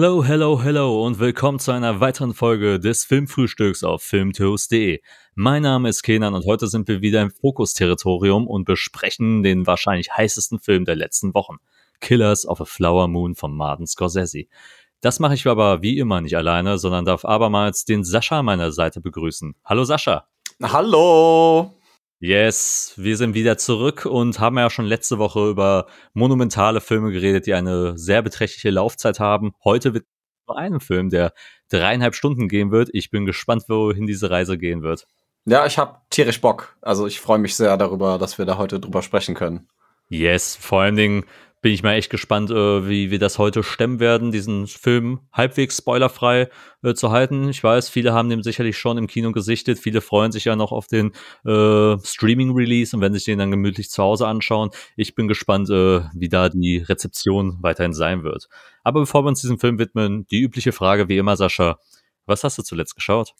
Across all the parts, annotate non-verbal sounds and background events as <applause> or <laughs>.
Hello, hello, hello und willkommen zu einer weiteren Folge des Filmfrühstücks auf filmtoast.de. Mein Name ist Kenan und heute sind wir wieder im Fokus-Territorium und besprechen den wahrscheinlich heißesten Film der letzten Wochen. Killers of a Flower Moon von Martin Scorsese. Das mache ich aber wie immer nicht alleine, sondern darf abermals den Sascha an meiner Seite begrüßen. Hallo Sascha. Hallo. Yes, wir sind wieder zurück und haben ja schon letzte Woche über monumentale Filme geredet, die eine sehr beträchtliche Laufzeit haben. Heute wird nur einen Film, der dreieinhalb Stunden gehen wird. Ich bin gespannt, wohin diese Reise gehen wird. Ja, ich habe tierisch Bock. Also ich freue mich sehr darüber, dass wir da heute drüber sprechen können. Yes, vor allen Dingen bin ich mal echt gespannt, äh, wie wir das heute stemmen werden, diesen Film halbwegs spoilerfrei äh, zu halten. Ich weiß, viele haben den sicherlich schon im Kino gesichtet, viele freuen sich ja noch auf den äh, Streaming-Release und werden sich den dann gemütlich zu Hause anschauen. Ich bin gespannt, äh, wie da die Rezeption weiterhin sein wird. Aber bevor wir uns diesem Film widmen, die übliche Frage wie immer, Sascha, was hast du zuletzt geschaut?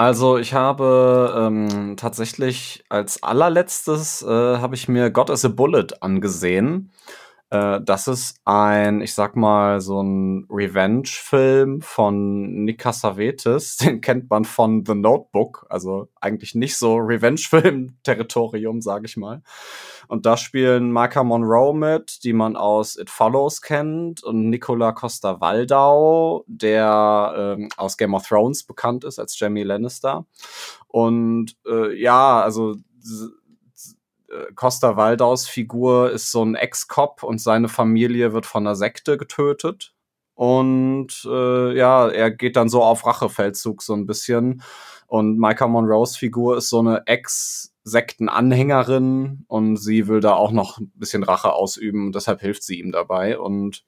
Also ich habe ähm, tatsächlich als allerletztes äh, habe ich mir God is a Bullet angesehen. Äh, das ist ein, ich sag mal, so ein Revenge-Film von Nick Cassavetes. <laughs> Den kennt man von The Notebook. Also eigentlich nicht so Revenge-Film-Territorium, sag ich mal. Und da spielen Micah Monroe mit, die man aus It Follows kennt, und Nicola Costa Waldau, der ähm, aus Game of Thrones bekannt ist als Jamie Lannister. Und äh, ja, also Costa Waldaus Figur ist so ein Ex-Cop und seine Familie wird von einer Sekte getötet. Und äh, ja, er geht dann so auf Rachefeldzug so ein bisschen. Und Micah Monroes Figur ist so eine Ex-Sektenanhängerin und sie will da auch noch ein bisschen Rache ausüben und deshalb hilft sie ihm dabei. Und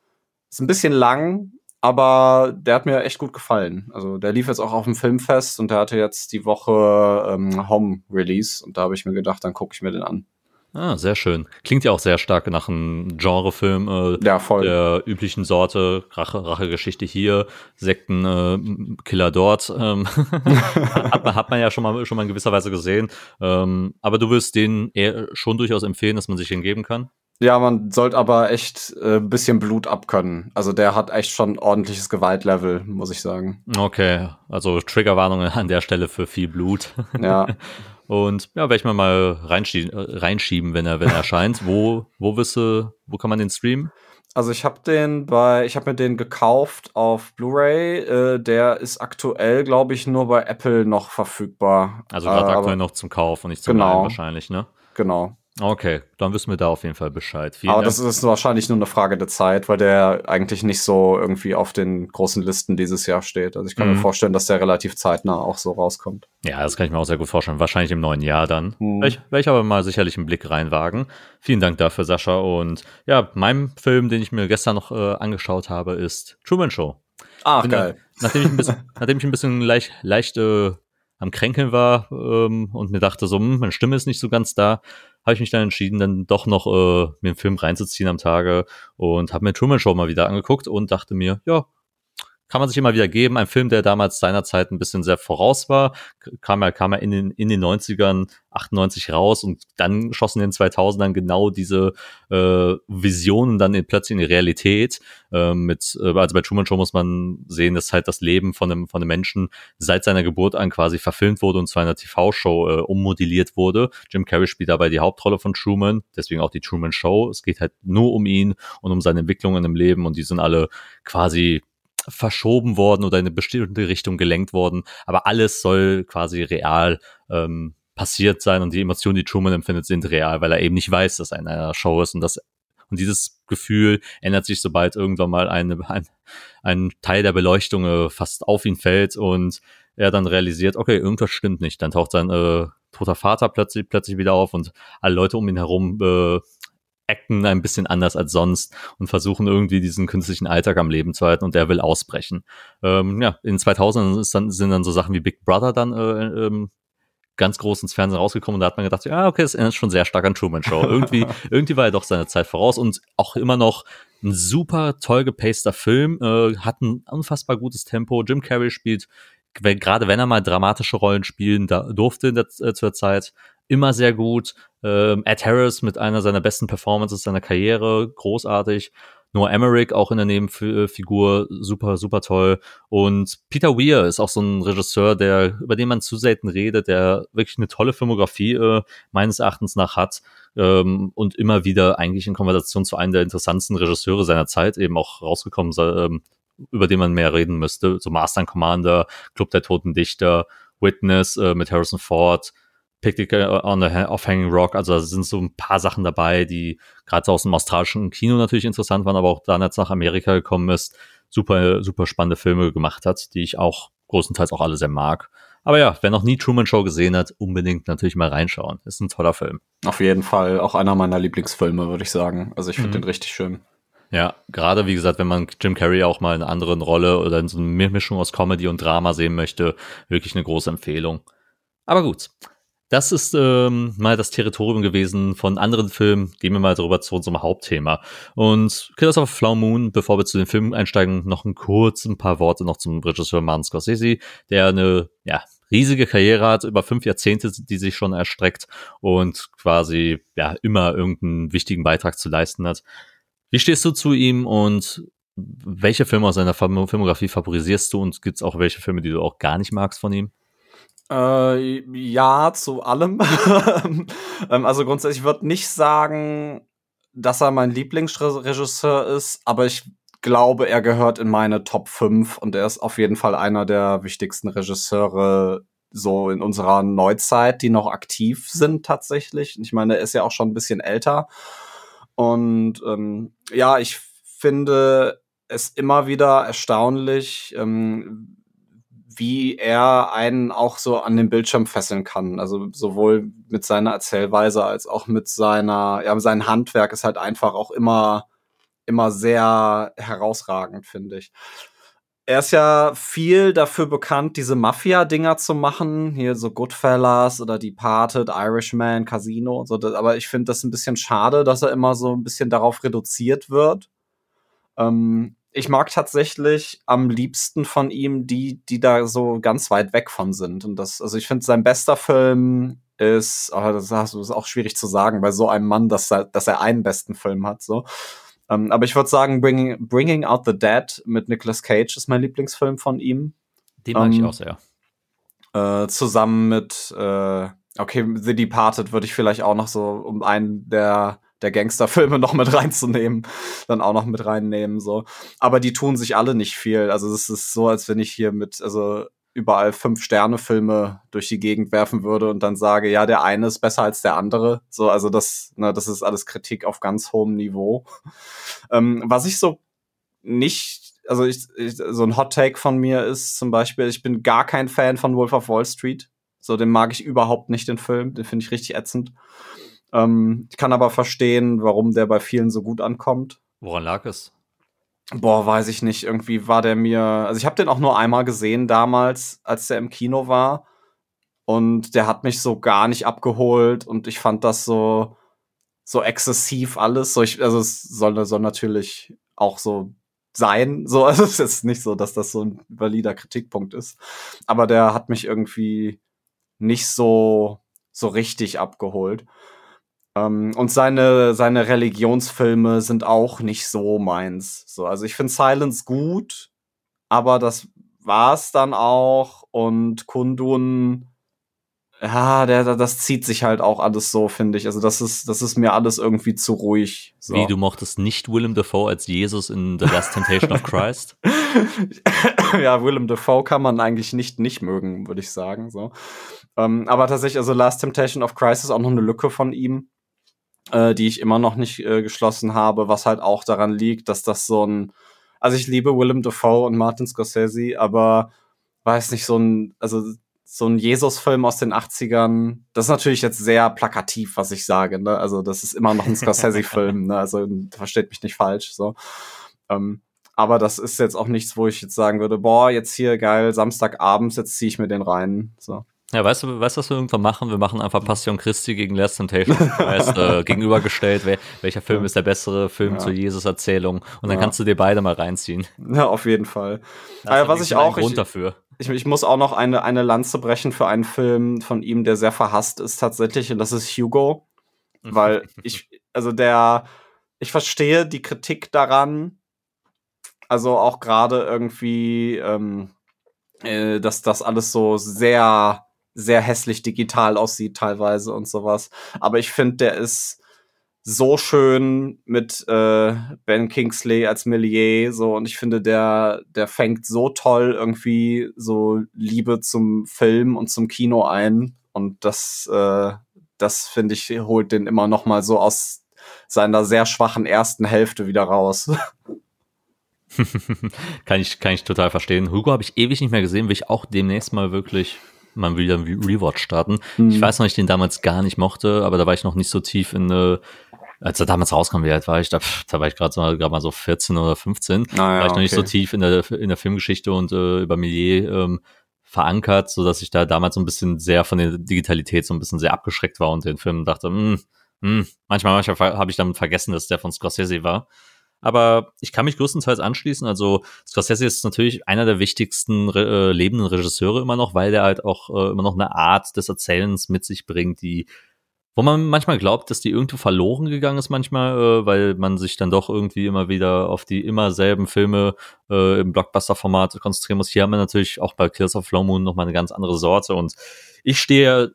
ist ein bisschen lang, aber der hat mir echt gut gefallen. Also der lief jetzt auch auf dem Filmfest und der hatte jetzt die Woche ähm, Home Release und da habe ich mir gedacht, dann gucke ich mir den an. Ah, sehr schön. Klingt ja auch sehr stark nach einem Genrefilm äh, ja, voll. der üblichen Sorte. Rache, Rachegeschichte hier, Sektenkiller äh, Killer dort. Ähm, <laughs> hat, man, hat man ja schon mal, schon mal in gewisser Weise gesehen. Ähm, aber du wirst den eher schon durchaus empfehlen, dass man sich hingeben kann? Ja, man sollte aber echt äh, ein bisschen Blut abkönnen. Also der hat echt schon ordentliches Gewaltlevel, muss ich sagen. Okay, also Triggerwarnungen an der Stelle für viel Blut. Ja. <laughs> Und ja, werde ich mal, mal reinschieben, äh, reinschieben, wenn er, wenn er erscheint. wo, wo du, wo kann man den streamen? Also ich habe den bei, ich habe mir den gekauft auf Blu-ray. Äh, der ist aktuell, glaube ich, nur bei Apple noch verfügbar. Also gerade äh, aktuell noch zum Kauf und nicht zum genau, Leihen wahrscheinlich, ne? Genau. Okay, dann wissen wir da auf jeden Fall Bescheid. Vielen Aber Dank. das ist wahrscheinlich nur eine Frage der Zeit, weil der eigentlich nicht so irgendwie auf den großen Listen dieses Jahr steht. Also ich kann mhm. mir vorstellen, dass der relativ zeitnah auch so rauskommt. Ja, das kann ich mir auch sehr gut vorstellen. Wahrscheinlich im neuen Jahr dann. Mhm. Werde ich, aber mal sicherlich einen Blick reinwagen. Vielen Dank dafür, Sascha. Und ja, mein Film, den ich mir gestern noch äh, angeschaut habe, ist Truman Show. Ach, geil. Da, nachdem, ich ein bisschen, <laughs> nachdem ich ein bisschen leicht, leicht äh, am Kränkeln war ähm, und mir dachte so, hm, meine Stimme ist nicht so ganz da, habe ich mich dann entschieden, dann doch noch äh, mir einen Film reinzuziehen am Tage und habe mir Truman Show mal wieder angeguckt und dachte mir, ja, kann man sich immer wieder geben. Ein Film, der damals seinerzeit ein bisschen sehr voraus war, kam ja, kam ja in den, in den 90ern, 98 raus und dann schossen in den 2000ern genau diese äh, Visionen dann in, plötzlich in die Realität. Äh, mit, äh, also bei Truman Show muss man sehen, dass halt das Leben von einem, von einem Menschen seit seiner Geburt an quasi verfilmt wurde und zu einer TV-Show äh, ummodelliert wurde. Jim Carrey spielt dabei die Hauptrolle von Truman, deswegen auch die Truman Show. Es geht halt nur um ihn und um seine Entwicklungen im Leben und die sind alle quasi verschoben worden oder in eine bestimmte Richtung gelenkt worden. Aber alles soll quasi real ähm, passiert sein und die Emotionen, die Truman empfindet, sind real, weil er eben nicht weiß, dass er in einer Show ist und das und dieses Gefühl ändert sich, sobald irgendwann mal eine, ein, ein Teil der Beleuchtung äh, fast auf ihn fällt und er dann realisiert, okay, irgendwas stimmt nicht. Dann taucht sein äh, toter Vater plötzlich, plötzlich wieder auf und alle Leute um ihn herum äh, acten ein bisschen anders als sonst und versuchen irgendwie diesen künstlichen Alltag am Leben zu halten und der will ausbrechen. Ähm, ja, in 2000 dann, sind dann so Sachen wie Big Brother dann äh, ähm, ganz groß ins Fernsehen rausgekommen und da hat man gedacht, ja, okay, das erinnert schon sehr stark an Truman Show. Irgendwie, <laughs> irgendwie war er doch seine Zeit voraus und auch immer noch ein super toll gepaster Film, äh, hat ein unfassbar gutes Tempo. Jim Carrey spielt, gerade wenn er mal dramatische Rollen spielen da, durfte in der, äh, zur Zeit, immer sehr gut. Ähm, Ed Harris mit einer seiner besten Performances seiner Karriere, großartig. Noah Emmerich auch in der Nebenfigur, super, super toll. Und Peter Weir ist auch so ein Regisseur, der, über den man zu selten redet, der wirklich eine tolle Filmografie äh, meines Erachtens nach hat ähm, und immer wieder eigentlich in Konversation zu einem der interessantesten Regisseure seiner Zeit eben auch rausgekommen, ähm, über den man mehr reden müsste. So Master and Commander, Club der Toten Dichter, Witness äh, mit Harrison Ford, Picnic on the off Hanging Rock. Also da sind so ein paar Sachen dabei, die gerade aus dem australischen Kino natürlich interessant waren, aber auch dann jetzt nach Amerika gekommen ist, super, super spannende Filme gemacht hat, die ich auch größtenteils auch alle sehr mag. Aber ja, wer noch nie Truman Show gesehen hat, unbedingt natürlich mal reinschauen. Ist ein toller Film. Auf jeden Fall auch einer meiner Lieblingsfilme, würde ich sagen. Also ich finde mhm. den richtig schön. Ja, gerade wie gesagt, wenn man Jim Carrey auch mal in einer anderen Rolle oder in so einer Mischung aus Comedy und Drama sehen möchte, wirklich eine große Empfehlung. Aber gut, das ist ähm, mal das Territorium gewesen von anderen Filmen. Gehen wir mal darüber zu unserem Hauptthema. Und Killers of Flower Moon, bevor wir zu den Filmen einsteigen, noch ein kurz ein paar Worte noch zum Regisseur Martin Scorsese, der eine ja, riesige Karriere hat, über fünf Jahrzehnte, die sich schon erstreckt und quasi ja immer irgendeinen wichtigen Beitrag zu leisten hat. Wie stehst du zu ihm und welche Filme aus seiner Filmografie favorisierst du und gibt es auch welche Filme, die du auch gar nicht magst von ihm? Äh, ja, zu allem. <laughs> ähm, also grundsätzlich würde nicht sagen, dass er mein Lieblingsregisseur ist, aber ich glaube, er gehört in meine Top 5 und er ist auf jeden Fall einer der wichtigsten Regisseure so in unserer Neuzeit, die noch aktiv sind tatsächlich. Ich meine, er ist ja auch schon ein bisschen älter. Und ähm, ja, ich finde es immer wieder erstaunlich, ähm, wie er einen auch so an den Bildschirm fesseln kann. Also sowohl mit seiner Erzählweise als auch mit seiner, ja, sein Handwerk ist halt einfach auch immer, immer sehr herausragend, finde ich. Er ist ja viel dafür bekannt, diese Mafia-Dinger zu machen. Hier so Goodfellas oder Departed, Irishman, Casino und so. Aber ich finde das ein bisschen schade, dass er immer so ein bisschen darauf reduziert wird. Ähm, ich mag tatsächlich am liebsten von ihm die, die da so ganz weit weg von sind. Und das, also ich finde, sein bester Film ist, oh, das ist auch schwierig zu sagen bei so einem Mann, dass er, dass er einen besten Film hat, so. Ähm, aber ich würde sagen, Bringing, Bringing Out the Dead mit Nicolas Cage ist mein Lieblingsfilm von ihm. Den mag ähm, ich auch sehr. Äh, zusammen mit, äh, okay, The Departed würde ich vielleicht auch noch so um einen der der Gangsterfilme <laughs> noch mit reinzunehmen, dann auch noch mit reinnehmen, so. Aber die tun sich alle nicht viel. Also es ist so, als wenn ich hier mit, also überall fünf Sterne Filme durch die Gegend werfen würde und dann sage, ja, der eine ist besser als der andere. So, also das, ne, das ist alles Kritik auf ganz hohem Niveau. Ähm, was ich so nicht, also ich, ich, so ein Hot Take von mir ist zum Beispiel, ich bin gar kein Fan von Wolf of Wall Street. So, den mag ich überhaupt nicht, den Film. Den finde ich richtig ätzend. Ähm, ich kann aber verstehen, warum der bei vielen so gut ankommt. Woran lag es? Boah, weiß ich nicht. Irgendwie war der mir. Also ich habe den auch nur einmal gesehen damals, als der im Kino war. Und der hat mich so gar nicht abgeholt und ich fand das so so exzessiv alles. So ich, also es soll, soll natürlich auch so sein. So, <laughs> also es ist nicht so, dass das so ein valider Kritikpunkt ist. Aber der hat mich irgendwie nicht so so richtig abgeholt. Ähm, und seine, seine Religionsfilme sind auch nicht so meins. So, also ich finde Silence gut, aber das war's dann auch. Und Kundun, ja, der, das zieht sich halt auch alles so, finde ich. Also das ist, das ist mir alles irgendwie zu ruhig. So. Wie, du mochtest nicht Willem Dafoe als Jesus in The Last Temptation of Christ? <laughs> ja, Willem Dafoe kann man eigentlich nicht nicht mögen, würde ich sagen. So. Ähm, aber tatsächlich, also Last Temptation of Christ ist auch noch eine Lücke von ihm äh, die ich immer noch nicht äh, geschlossen habe, was halt auch daran liegt, dass das so ein, also ich liebe Willem Dafoe und Martin Scorsese, aber weiß nicht, so ein, also so ein Jesus-Film aus den 80ern. Das ist natürlich jetzt sehr plakativ, was ich sage. Ne? Also das ist immer noch ein Scorsese-Film. <laughs> ne? Also versteht mich nicht falsch. So. Ähm, aber das ist jetzt auch nichts, wo ich jetzt sagen würde, boah, jetzt hier geil, Samstagabends, jetzt ziehe ich mir den rein. So. Ja, weißt du, weißt du, was wir irgendwann machen? Wir machen einfach Passion Christi gegen Last Temptation heißt, äh, <laughs> gegenübergestellt, wer, welcher Film ist der bessere Film ja. zur Jesus-Erzählung. Und dann ja. kannst du dir beide mal reinziehen. Ja, auf jeden Fall. Aber was ich auch. Grund ich, dafür. Ich, ich, muss auch noch eine, eine Lanze brechen für einen Film von ihm, der sehr verhasst ist tatsächlich, und das ist Hugo. <laughs> Weil ich, also der, ich verstehe die Kritik daran. Also auch gerade irgendwie, ähm, äh, dass das alles so sehr sehr hässlich digital aussieht teilweise und sowas. Aber ich finde, der ist so schön mit äh, Ben Kingsley als Millier so und ich finde der der fängt so toll irgendwie so Liebe zum Film und zum Kino ein und das äh, das finde ich holt den immer noch mal so aus seiner sehr schwachen ersten Hälfte wieder raus. <laughs> kann ich kann ich total verstehen. Hugo habe ich ewig nicht mehr gesehen, will ich auch demnächst mal wirklich mal wieder ein Rewatch starten. Mhm. Ich weiß noch, ich den damals gar nicht mochte, aber da war ich noch nicht so tief in eine als er damals rauskam, wie alt war ich? Da, da war ich gerade so, grad mal so 14 oder 15. Ah, ja, war ich noch okay. nicht so tief in der, in der Filmgeschichte und äh, über Millier ähm, verankert, so dass ich da damals so ein bisschen sehr von der Digitalität so ein bisschen sehr abgeschreckt war und den Film dachte, mh, hm, mh, hm, manchmal, manchmal habe ich damit vergessen, dass der von Scorsese war. Aber ich kann mich größtenteils anschließen. Also Scorsese ist natürlich einer der wichtigsten äh, lebenden Regisseure immer noch, weil der halt auch äh, immer noch eine Art des Erzählens mit sich bringt, die wo man manchmal glaubt, dass die irgendwo verloren gegangen ist manchmal, äh, weil man sich dann doch irgendwie immer wieder auf die immer selben Filme äh, im Blockbuster-Format konzentrieren muss. Hier haben wir natürlich auch bei Kills of Flow Moon nochmal eine ganz andere Sorte und ich stehe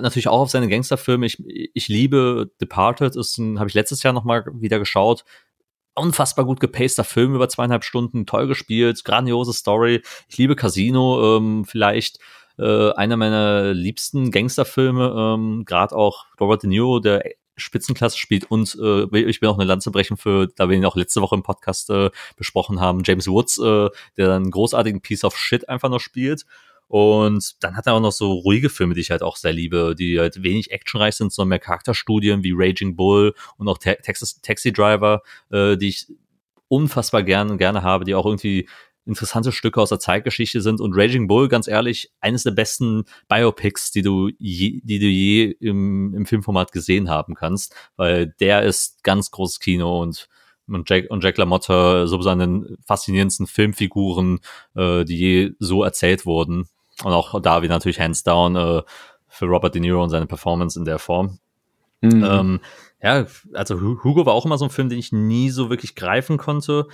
natürlich auch auf seine Gangsterfilme. Ich, ich liebe Departed, ist habe ich letztes Jahr nochmal wieder geschaut unfassbar gut gepaster Film über zweieinhalb Stunden, toll gespielt, grandiose Story. Ich liebe Casino, ähm, vielleicht äh, einer meiner liebsten Gangsterfilme, ähm, gerade auch Robert De Niro, der Spitzenklasse spielt und äh, ich will auch eine Lanze brechen für, da wir ihn auch letzte Woche im Podcast äh, besprochen haben, James Woods, äh, der einen großartigen Piece of Shit einfach noch spielt. Und dann hat er auch noch so ruhige Filme, die ich halt auch sehr liebe, die halt wenig actionreich sind, sondern mehr Charakterstudien wie Raging Bull und auch Texas Taxi Driver, äh, die ich unfassbar gerne, gerne habe, die auch irgendwie interessante Stücke aus der Zeitgeschichte sind. Und Raging Bull, ganz ehrlich, eines der besten Biopics, die du je, die du je im, im Filmformat gesehen haben kannst, weil der ist ganz großes Kino und und Jack, und Jack LaMotta so seinen faszinierendsten Filmfiguren, äh, die je so erzählt wurden. Und auch da wie natürlich hands down äh, für Robert De Niro und seine Performance in der Form. Mhm. Ähm, ja, also Hugo war auch immer so ein Film, den ich nie so wirklich greifen konnte.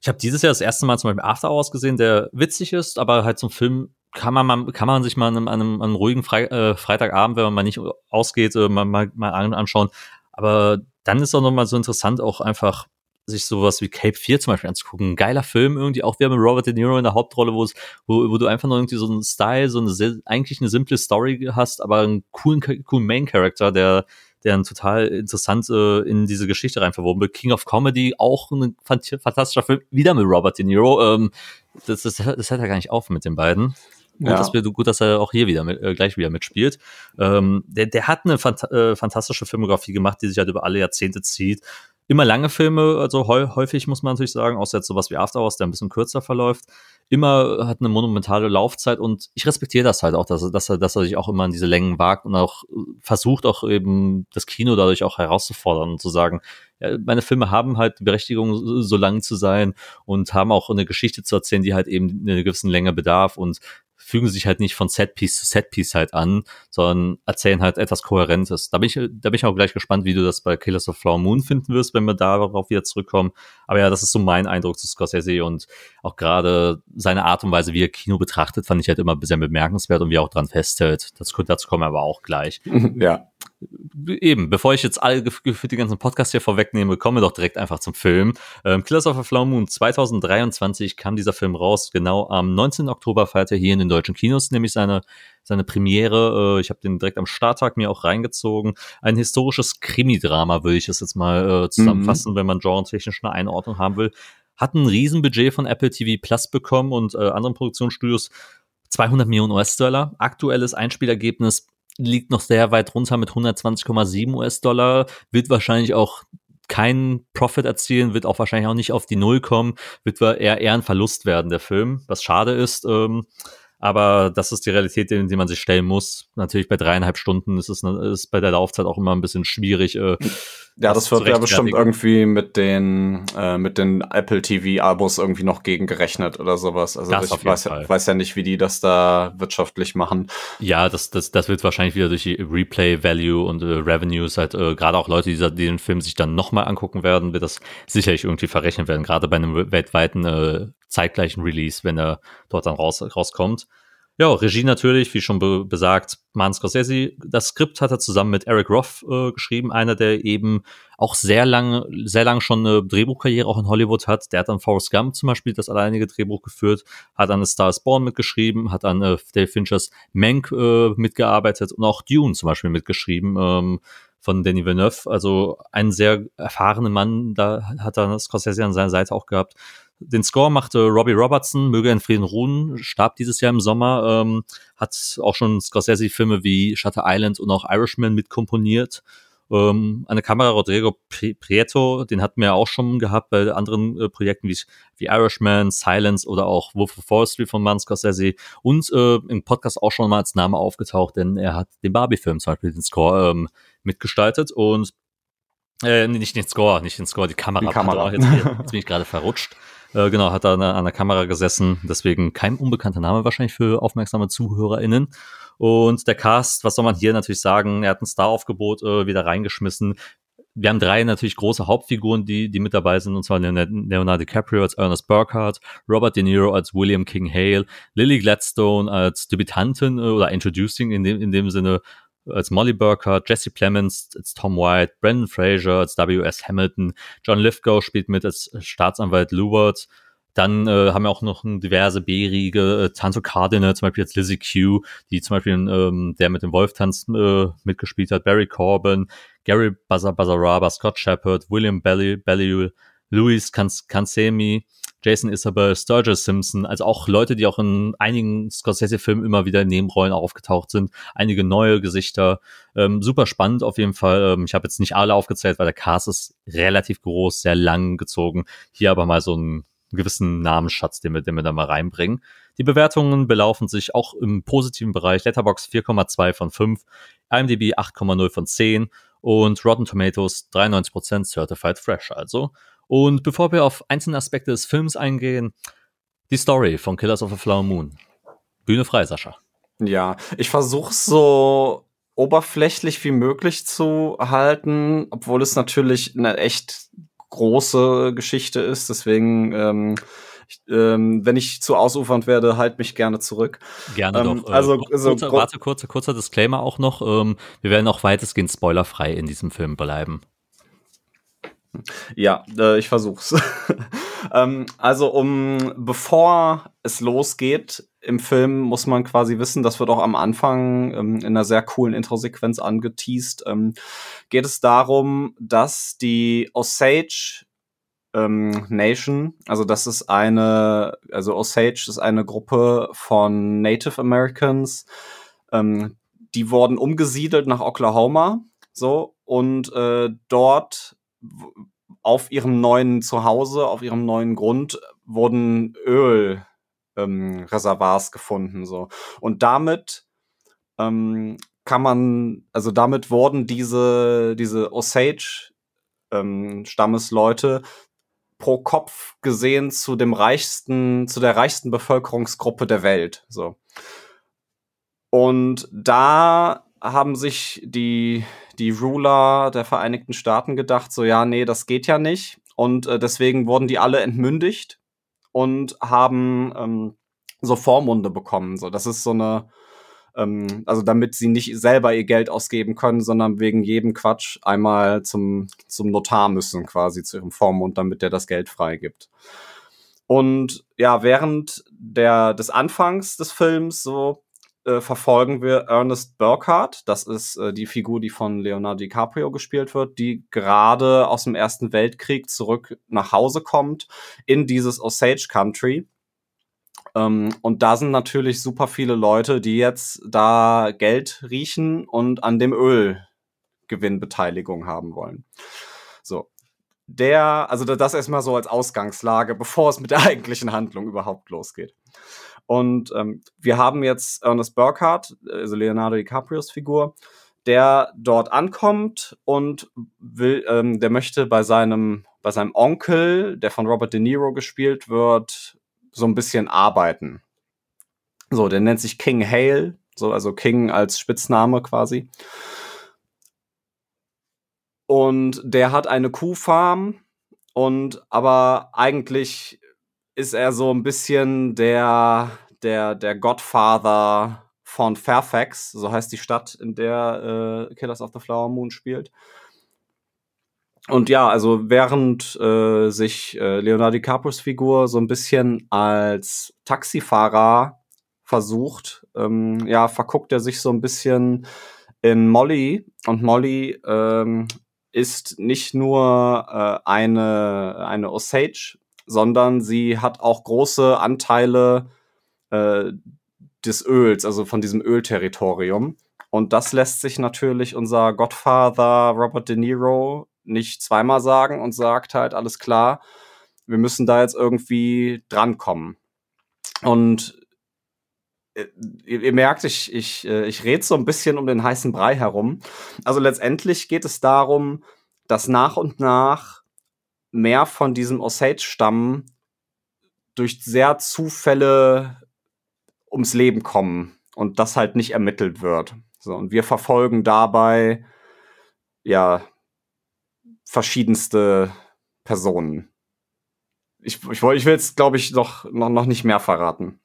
Ich habe dieses Jahr das erste Mal zum Beispiel After Hours gesehen, der witzig ist, aber halt zum Film kann man, mal, kann man sich mal an einem, an einem, an einem ruhigen Fre äh, Freitagabend, wenn man mal nicht ausgeht, äh, mal, mal, mal anschauen. Aber dann ist auch nochmal so interessant, auch einfach sich sowas wie Cape 4 zum Beispiel anzugucken. Ein geiler Film irgendwie, auch wieder mit Robert De Niro in der Hauptrolle, wo, wo, du einfach noch irgendwie so einen Style, so eine eigentlich eine simple Story hast, aber einen coolen, coolen Main-Character, der, der ein total interessant äh, in diese Geschichte rein verwoben wird. King of Comedy, auch ein fantastischer Film, wieder mit Robert De Niro. Ähm, das, das, das hört ja gar nicht auf mit den beiden. Gut, ja. dass wir, gut, dass er auch hier wieder mit, äh, gleich wieder mitspielt. Ähm, der, der hat eine fant äh, fantastische Filmografie gemacht, die sich halt über alle Jahrzehnte zieht immer lange Filme, also häufig muss man natürlich sagen, außer jetzt sowas wie After Hours, der ein bisschen kürzer verläuft, immer hat eine monumentale Laufzeit und ich respektiere das halt auch, dass er, dass er, dass er sich auch immer in diese Längen wagt und auch versucht auch eben das Kino dadurch auch herauszufordern und zu sagen, ja, meine Filme haben halt die Berechtigung, so lang zu sein und haben auch eine Geschichte zu erzählen, die halt eben eine gewissen Länge bedarf und fügen sich halt nicht von Setpiece zu Setpiece halt an, sondern erzählen halt etwas Kohärentes. Da bin ich, da bin ich auch gleich gespannt, wie du das bei Killers of Flower Moon finden wirst, wenn wir darauf wieder zurückkommen. Aber ja, das ist so mein Eindruck zu Scorsese und auch gerade seine Art und Weise, wie er Kino betrachtet, fand ich halt immer sehr bemerkenswert und wie er auch dran festhält. Das, dazu kommen wir aber auch gleich. <laughs> Ja eben, bevor ich jetzt alle für die ganzen Podcasts hier vorwegnehme, kommen wir doch direkt einfach zum Film. Ähm, Killers of a Flower Moon 2023 kam dieser Film raus. Genau am 19. Oktober feiert er hier in den deutschen Kinos, nämlich seine, seine Premiere. Äh, ich habe den direkt am Starttag mir auch reingezogen. Ein historisches Krimi-Drama, würde ich es jetzt mal äh, zusammenfassen, mhm. wenn man genre-technisch eine Einordnung haben will. Hat ein Riesenbudget von Apple TV Plus bekommen und äh, anderen Produktionsstudios 200 Millionen US-Dollar. Aktuelles Einspielergebnis liegt noch sehr weit runter mit 120,7 US-Dollar, wird wahrscheinlich auch keinen Profit erzielen, wird auch wahrscheinlich auch nicht auf die Null kommen, wird eher, eher ein Verlust werden, der Film, was schade ist. Ähm, aber das ist die Realität, in die man sich stellen muss. Natürlich bei dreieinhalb Stunden ist es ist bei der Laufzeit auch immer ein bisschen schwierig. Äh, ja, das wird ja bestimmt irgendwie mit den äh, mit den Apple TV-Abos irgendwie noch gegengerechnet oder sowas. Also das ich weiß, weiß, ja nicht, wie die das da wirtschaftlich machen. Ja, das, das, das wird wahrscheinlich wieder durch die Replay-Value und äh, Revenues halt, äh, gerade auch Leute, die, die den Film sich dann nochmal angucken werden, wird das sicherlich irgendwie verrechnet werden, gerade bei einem weltweiten äh, zeitgleichen Release, wenn er dort dann raus, rauskommt. Ja, Regie natürlich, wie schon be besagt, Martin Scorsese. Das Skript hat er zusammen mit Eric Roth äh, geschrieben, einer, der eben auch sehr lange, sehr lange schon eine Drehbuchkarriere auch in Hollywood hat. Der hat an Forrest Gump zum Beispiel das alleinige Drehbuch geführt, hat an A Star is Born mitgeschrieben, hat an äh, Dave Finchers Mank äh, mitgearbeitet und auch Dune zum Beispiel mitgeschrieben. Ähm, von Danny Villeneuve, also einen sehr erfahrenen Mann, da hat er Scorsese an seiner Seite auch gehabt. Den Score machte Robbie Robertson, möge in Frieden ruhen, starb dieses Jahr im Sommer, ähm, hat auch schon Scorsese-Filme wie Shutter Island und auch Irishman mitkomponiert. Ähm, eine Kamera Rodrigo Prieto, den hatten wir auch schon gehabt bei anderen äh, Projekten wie, wie Irishman, Silence oder auch Wolf of Street von Martin Scorsese und äh, im Podcast auch schon mal als Name aufgetaucht, denn er hat den Barbie-Film zum Beispiel den Score ähm, mitgestaltet und äh, nicht den Score, nicht den Score, die Kamera. Die Kamera. Jetzt, <laughs> jetzt bin ich gerade verrutscht. Äh, genau, hat da an, an der Kamera gesessen. Deswegen kein unbekannter Name wahrscheinlich für aufmerksame ZuhörerInnen. Und der Cast, was soll man hier natürlich sagen? Er hat ein Star-Aufgebot äh, wieder reingeschmissen. Wir haben drei natürlich große Hauptfiguren, die, die mit dabei sind, und zwar Leonardo DiCaprio als Ernest Burkhardt, Robert De Niro als William King Hale, Lily Gladstone als Debütantin äh, oder Introducing in dem, in dem Sinne als Molly Burkhardt, Jesse Plemons als Tom White, Brandon Fraser als W.S. Hamilton, John Lithgow spielt mit als Staatsanwalt Lewart. Dann äh, haben wir auch noch diverse B-Riege, äh, Tanto Cardinal, zum Beispiel jetzt Lizzie Q, die zum Beispiel ähm, der mit dem Wolf tanzt äh, mitgespielt hat, Barry Corbin, Gary Bazaraba, Scott Shepard, William Bellew, Louis Cansemi, Jason Isabel, Sturgis Simpson, also auch Leute, die auch in einigen Scorsese-Filmen immer wieder in Nebenrollen aufgetaucht sind, einige neue Gesichter. Ähm, super spannend auf jeden Fall. Ähm, ich habe jetzt nicht alle aufgezählt, weil der Cast ist relativ groß, sehr lang gezogen. Hier aber mal so einen gewissen Namensschatz, den wir, den wir da mal reinbringen. Die Bewertungen belaufen sich auch im positiven Bereich. Letterbox 4,2 von 5, IMDb 8,0 von 10 und Rotten Tomatoes 93% Certified Fresh also. Und bevor wir auf einzelne Aspekte des Films eingehen, die Story von Killers of a Flower Moon. Bühne frei, Sascha. Ja, ich versuche so oberflächlich wie möglich zu halten, obwohl es natürlich eine echt große Geschichte ist. Deswegen, ähm, ich, ähm, wenn ich zu ausufernd werde, halt mich gerne zurück. Gerne ähm, doch. Äh, also, also kurzer, warte, kurzer, kurzer Disclaimer auch noch. Ähm, wir werden auch weitestgehend spoilerfrei in diesem Film bleiben. Ja, äh, ich versuch's. <laughs> ähm, also um bevor es losgeht im Film, muss man quasi wissen, das wird auch am Anfang ähm, in einer sehr coolen Intro-Sequenz angeteased. Ähm, geht es darum, dass die Osage ähm, Nation, also das ist eine, also Osage ist eine Gruppe von Native Americans, ähm, die wurden umgesiedelt nach Oklahoma, so und äh, dort auf ihrem neuen Zuhause, auf ihrem neuen Grund wurden Ölreservoirs ähm, gefunden, so. Und damit ähm, kann man, also damit wurden diese, diese Osage ähm, pro Kopf gesehen zu dem reichsten, zu der reichsten Bevölkerungsgruppe der Welt, so. Und da haben sich die, die Ruler der Vereinigten Staaten gedacht, so ja, nee, das geht ja nicht. Und äh, deswegen wurden die alle entmündigt und haben ähm, so Vormunde bekommen. So, das ist so eine, ähm, also damit sie nicht selber ihr Geld ausgeben können, sondern wegen jedem Quatsch einmal zum, zum Notar müssen, quasi zu ihrem Vormund, damit der das Geld freigibt. Und ja, während der, des Anfangs des Films so äh, verfolgen wir Ernest Burkhardt. Das ist äh, die Figur, die von Leonardo DiCaprio gespielt wird, die gerade aus dem Ersten Weltkrieg zurück nach Hause kommt in dieses Osage Country. Ähm, und da sind natürlich super viele Leute, die jetzt da Geld riechen und an dem Ölgewinnbeteiligung haben wollen. So. Der, also das erstmal so als Ausgangslage, <laughs> bevor es mit der eigentlichen Handlung überhaupt losgeht. Und ähm, wir haben jetzt Ernest Burkhardt, also Leonardo DiCaprios Figur, der dort ankommt und will, ähm, der möchte bei seinem, bei seinem Onkel, der von Robert De Niro gespielt wird, so ein bisschen arbeiten. So, der nennt sich King Hale, so, also King als Spitzname quasi. Und der hat eine Kuhfarm und aber eigentlich ist er so ein bisschen der, der, der Godfather von Fairfax, so heißt die Stadt, in der äh, Killers of the Flower Moon spielt. Und ja, also während äh, sich äh, Leonardo DiCaprios Figur so ein bisschen als Taxifahrer versucht, ähm, ja, verguckt er sich so ein bisschen in Molly. Und Molly ähm, ist nicht nur äh, eine, eine Osage, sondern sie hat auch große Anteile äh, des Öls, also von diesem Ölterritorium. Und das lässt sich natürlich unser Godfather Robert De Niro nicht zweimal sagen und sagt halt, alles klar, wir müssen da jetzt irgendwie drankommen. Und äh, ihr, ihr merkt, ich, ich, äh, ich rede so ein bisschen um den heißen Brei herum. Also letztendlich geht es darum, dass nach und nach mehr von diesem Osage-Stamm durch sehr Zufälle ums Leben kommen und das halt nicht ermittelt wird. So, und wir verfolgen dabei ja verschiedenste Personen. Ich, ich, ich will jetzt, glaube ich, noch, noch, noch nicht mehr verraten.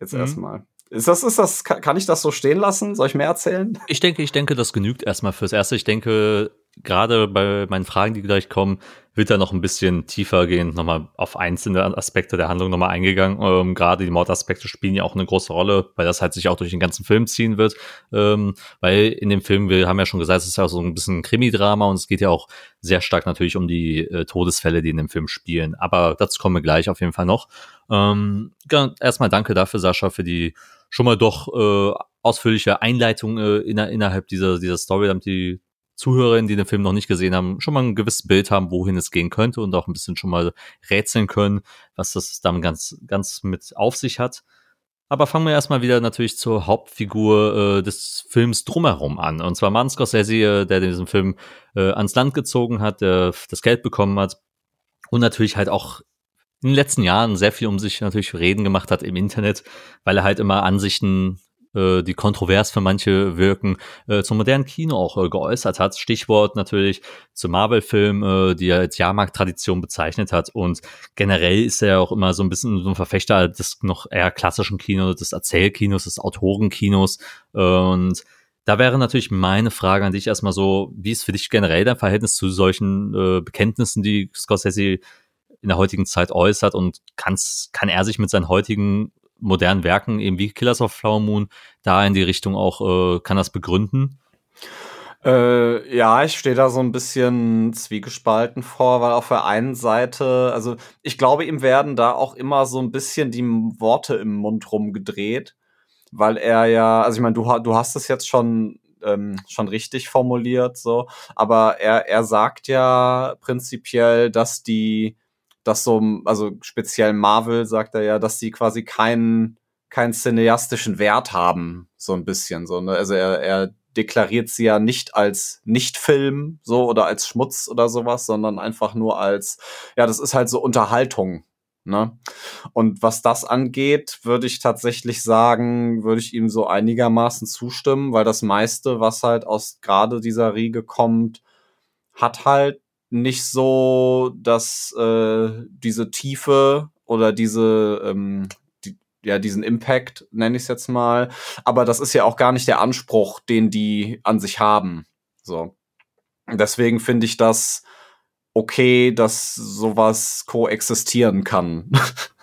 Jetzt mhm. erstmal. Ist das, ist das, kann ich das so stehen lassen? Soll ich mehr erzählen? Ich denke, ich denke, das genügt erstmal fürs Erste. Ich denke, gerade bei meinen Fragen, die gleich kommen, wird da noch ein bisschen tiefer gehen, nochmal auf einzelne Aspekte der Handlung nochmal eingegangen. Ähm, gerade die Mordaspekte spielen ja auch eine große Rolle, weil das halt sich auch durch den ganzen Film ziehen wird. Ähm, weil in dem Film, wir haben ja schon gesagt, es ist ja so ein bisschen ein Krimi-Drama und es geht ja auch sehr stark natürlich um die äh, Todesfälle, die in dem Film spielen. Aber dazu kommen wir gleich auf jeden Fall noch. Ähm, erstmal danke dafür, Sascha, für die schon mal doch äh, ausführliche Einleitung äh, inner, innerhalb dieser, dieser Story, damit die Zuhörerinnen, die den Film noch nicht gesehen haben, schon mal ein gewisses Bild haben, wohin es gehen könnte und auch ein bisschen schon mal rätseln können, was das dann ganz, ganz mit auf sich hat. Aber fangen wir erstmal wieder natürlich zur Hauptfigur äh, des Films drumherum an. Und zwar Martin Scorsese, äh, der diesen Film äh, ans Land gezogen hat, der das Geld bekommen hat und natürlich halt auch in den letzten Jahren sehr viel um sich natürlich reden gemacht hat im Internet, weil er halt immer Ansichten äh, die kontrovers für manche wirken, äh, zum modernen Kino auch äh, geäußert hat. Stichwort natürlich zum Marvel-Film, äh, die er als Jahrmarkt-Tradition bezeichnet hat. Und generell ist er auch immer so ein bisschen so ein Verfechter des noch eher klassischen Kinos, des Erzählkinos, des Autorenkinos. und da wäre natürlich meine Frage an dich erstmal so, wie ist für dich generell dein Verhältnis zu solchen äh, Bekenntnissen, die Scorsese in der heutigen Zeit äußert und kann's, kann er sich mit seinen heutigen modernen Werken, eben wie Killers of Flower Moon, da in die Richtung auch, äh, kann das begründen? Äh, ja, ich stehe da so ein bisschen zwiegespalten vor, weil auf der einen Seite, also ich glaube, ihm werden da auch immer so ein bisschen die Worte im Mund rumgedreht, weil er ja, also ich meine, du, du hast es jetzt schon ähm, schon richtig formuliert, so, aber er, er sagt ja prinzipiell, dass die dass so, also speziell Marvel sagt er ja, dass sie quasi keinen keinen cineastischen Wert haben, so ein bisschen. So, ne? Also er, er deklariert sie ja nicht als Nicht-Film so oder als Schmutz oder sowas, sondern einfach nur als, ja, das ist halt so Unterhaltung. Ne? Und was das angeht, würde ich tatsächlich sagen, würde ich ihm so einigermaßen zustimmen, weil das meiste, was halt aus gerade dieser Riege kommt, hat halt nicht so, dass äh, diese Tiefe oder diese, ähm, die, ja, diesen Impact, nenne ich es jetzt mal. Aber das ist ja auch gar nicht der Anspruch, den die an sich haben. So. Deswegen finde ich das okay, dass sowas koexistieren kann. <laughs>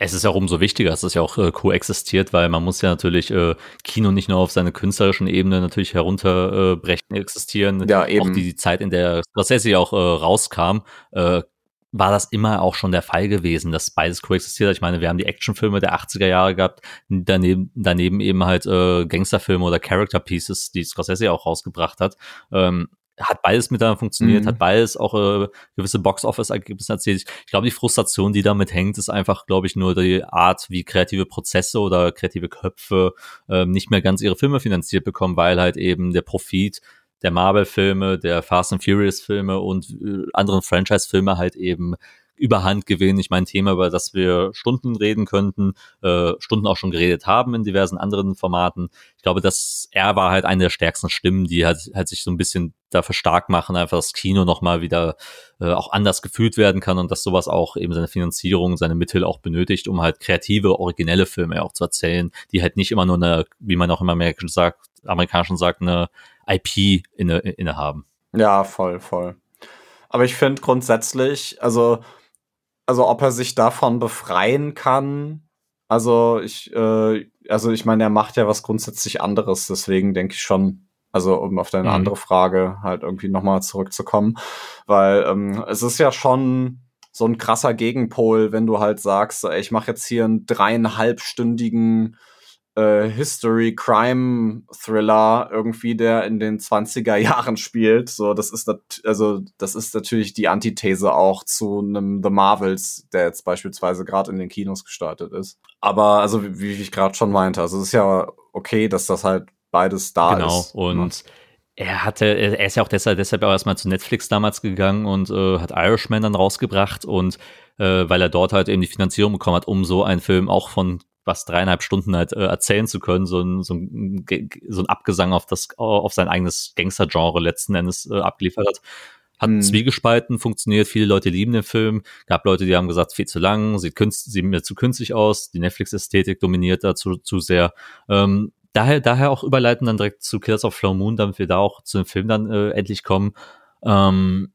Es ist ja auch umso wichtiger, dass es ja auch äh, koexistiert, weil man muss ja natürlich äh, Kino nicht nur auf seiner künstlerischen Ebene natürlich herunterbrechen, äh, existieren. Ja, eben. Auch die, die Zeit, in der Scorsese auch äh, rauskam, äh, war das immer auch schon der Fall gewesen, dass beides koexistiert. Ich meine, wir haben die Actionfilme der 80er Jahre gehabt, daneben, daneben eben halt äh, Gangsterfilme oder Character Pieces, die Scorsese auch rausgebracht hat. Ähm, hat beides miteinander funktioniert, mhm. hat beides auch äh, gewisse Box-Office-Ergebnisse erzielt. Ich glaube, die Frustration, die damit hängt, ist einfach, glaube ich, nur die Art, wie kreative Prozesse oder kreative Köpfe äh, nicht mehr ganz ihre Filme finanziert bekommen, weil halt eben der Profit der Marvel-Filme, der Fast and Furious-Filme und äh, anderen Franchise-Filme halt eben Überhand gewinnen. Ich meine, ein Thema, über das wir Stunden reden könnten, äh, Stunden auch schon geredet haben in diversen anderen Formaten. Ich glaube, dass er war halt eine der stärksten Stimmen, die halt, halt sich so ein bisschen dafür stark machen, einfach das Kino nochmal wieder äh, auch anders gefühlt werden kann und dass sowas auch eben seine Finanzierung, seine Mittel auch benötigt, um halt kreative, originelle Filme auch zu erzählen, die halt nicht immer nur eine, wie man auch immer amerikanisch sagt, amerikanischen sagt, eine IP inne, inne haben. Ja, voll, voll. Aber ich finde grundsätzlich, also also ob er sich davon befreien kann. Also ich, äh, also ich meine, er macht ja was grundsätzlich anderes, deswegen denke ich schon, also um auf deine mhm. andere Frage halt irgendwie nochmal zurückzukommen, weil ähm, es ist ja schon so ein krasser Gegenpol, wenn du halt sagst, ey, ich mache jetzt hier einen dreieinhalbstündigen äh, History Crime Thriller irgendwie, der in den 20er Jahren spielt. So, das ist also das ist natürlich die Antithese auch zu einem The Marvels, der jetzt beispielsweise gerade in den Kinos gestartet ist. Aber also wie, wie ich gerade schon meinte, also es ist ja okay, dass das halt beides da genau. ist. Genau und ne? er hatte, er ist ja auch deshalb, deshalb auch erstmal zu Netflix damals gegangen und äh, hat Irishman dann rausgebracht und äh, weil er dort halt eben die Finanzierung bekommen hat, um so einen Film auch von was dreieinhalb Stunden halt äh, erzählen zu können, so ein, so ein, so ein Abgesang auf das, auf sein eigenes Gangster-Genre letzten Endes äh, abgeliefert hat. Hat hm. zwiegespalten, funktioniert, viele Leute lieben den Film. Gab Leute, die haben gesagt, viel zu lang, sieht, künst, sieht mir zu künstlich aus, die Netflix-Ästhetik dominiert dazu zu sehr. Ähm, daher, daher auch überleiten dann direkt zu Killers of Flow Moon, damit wir da auch zu dem Film dann äh, endlich kommen. Ähm,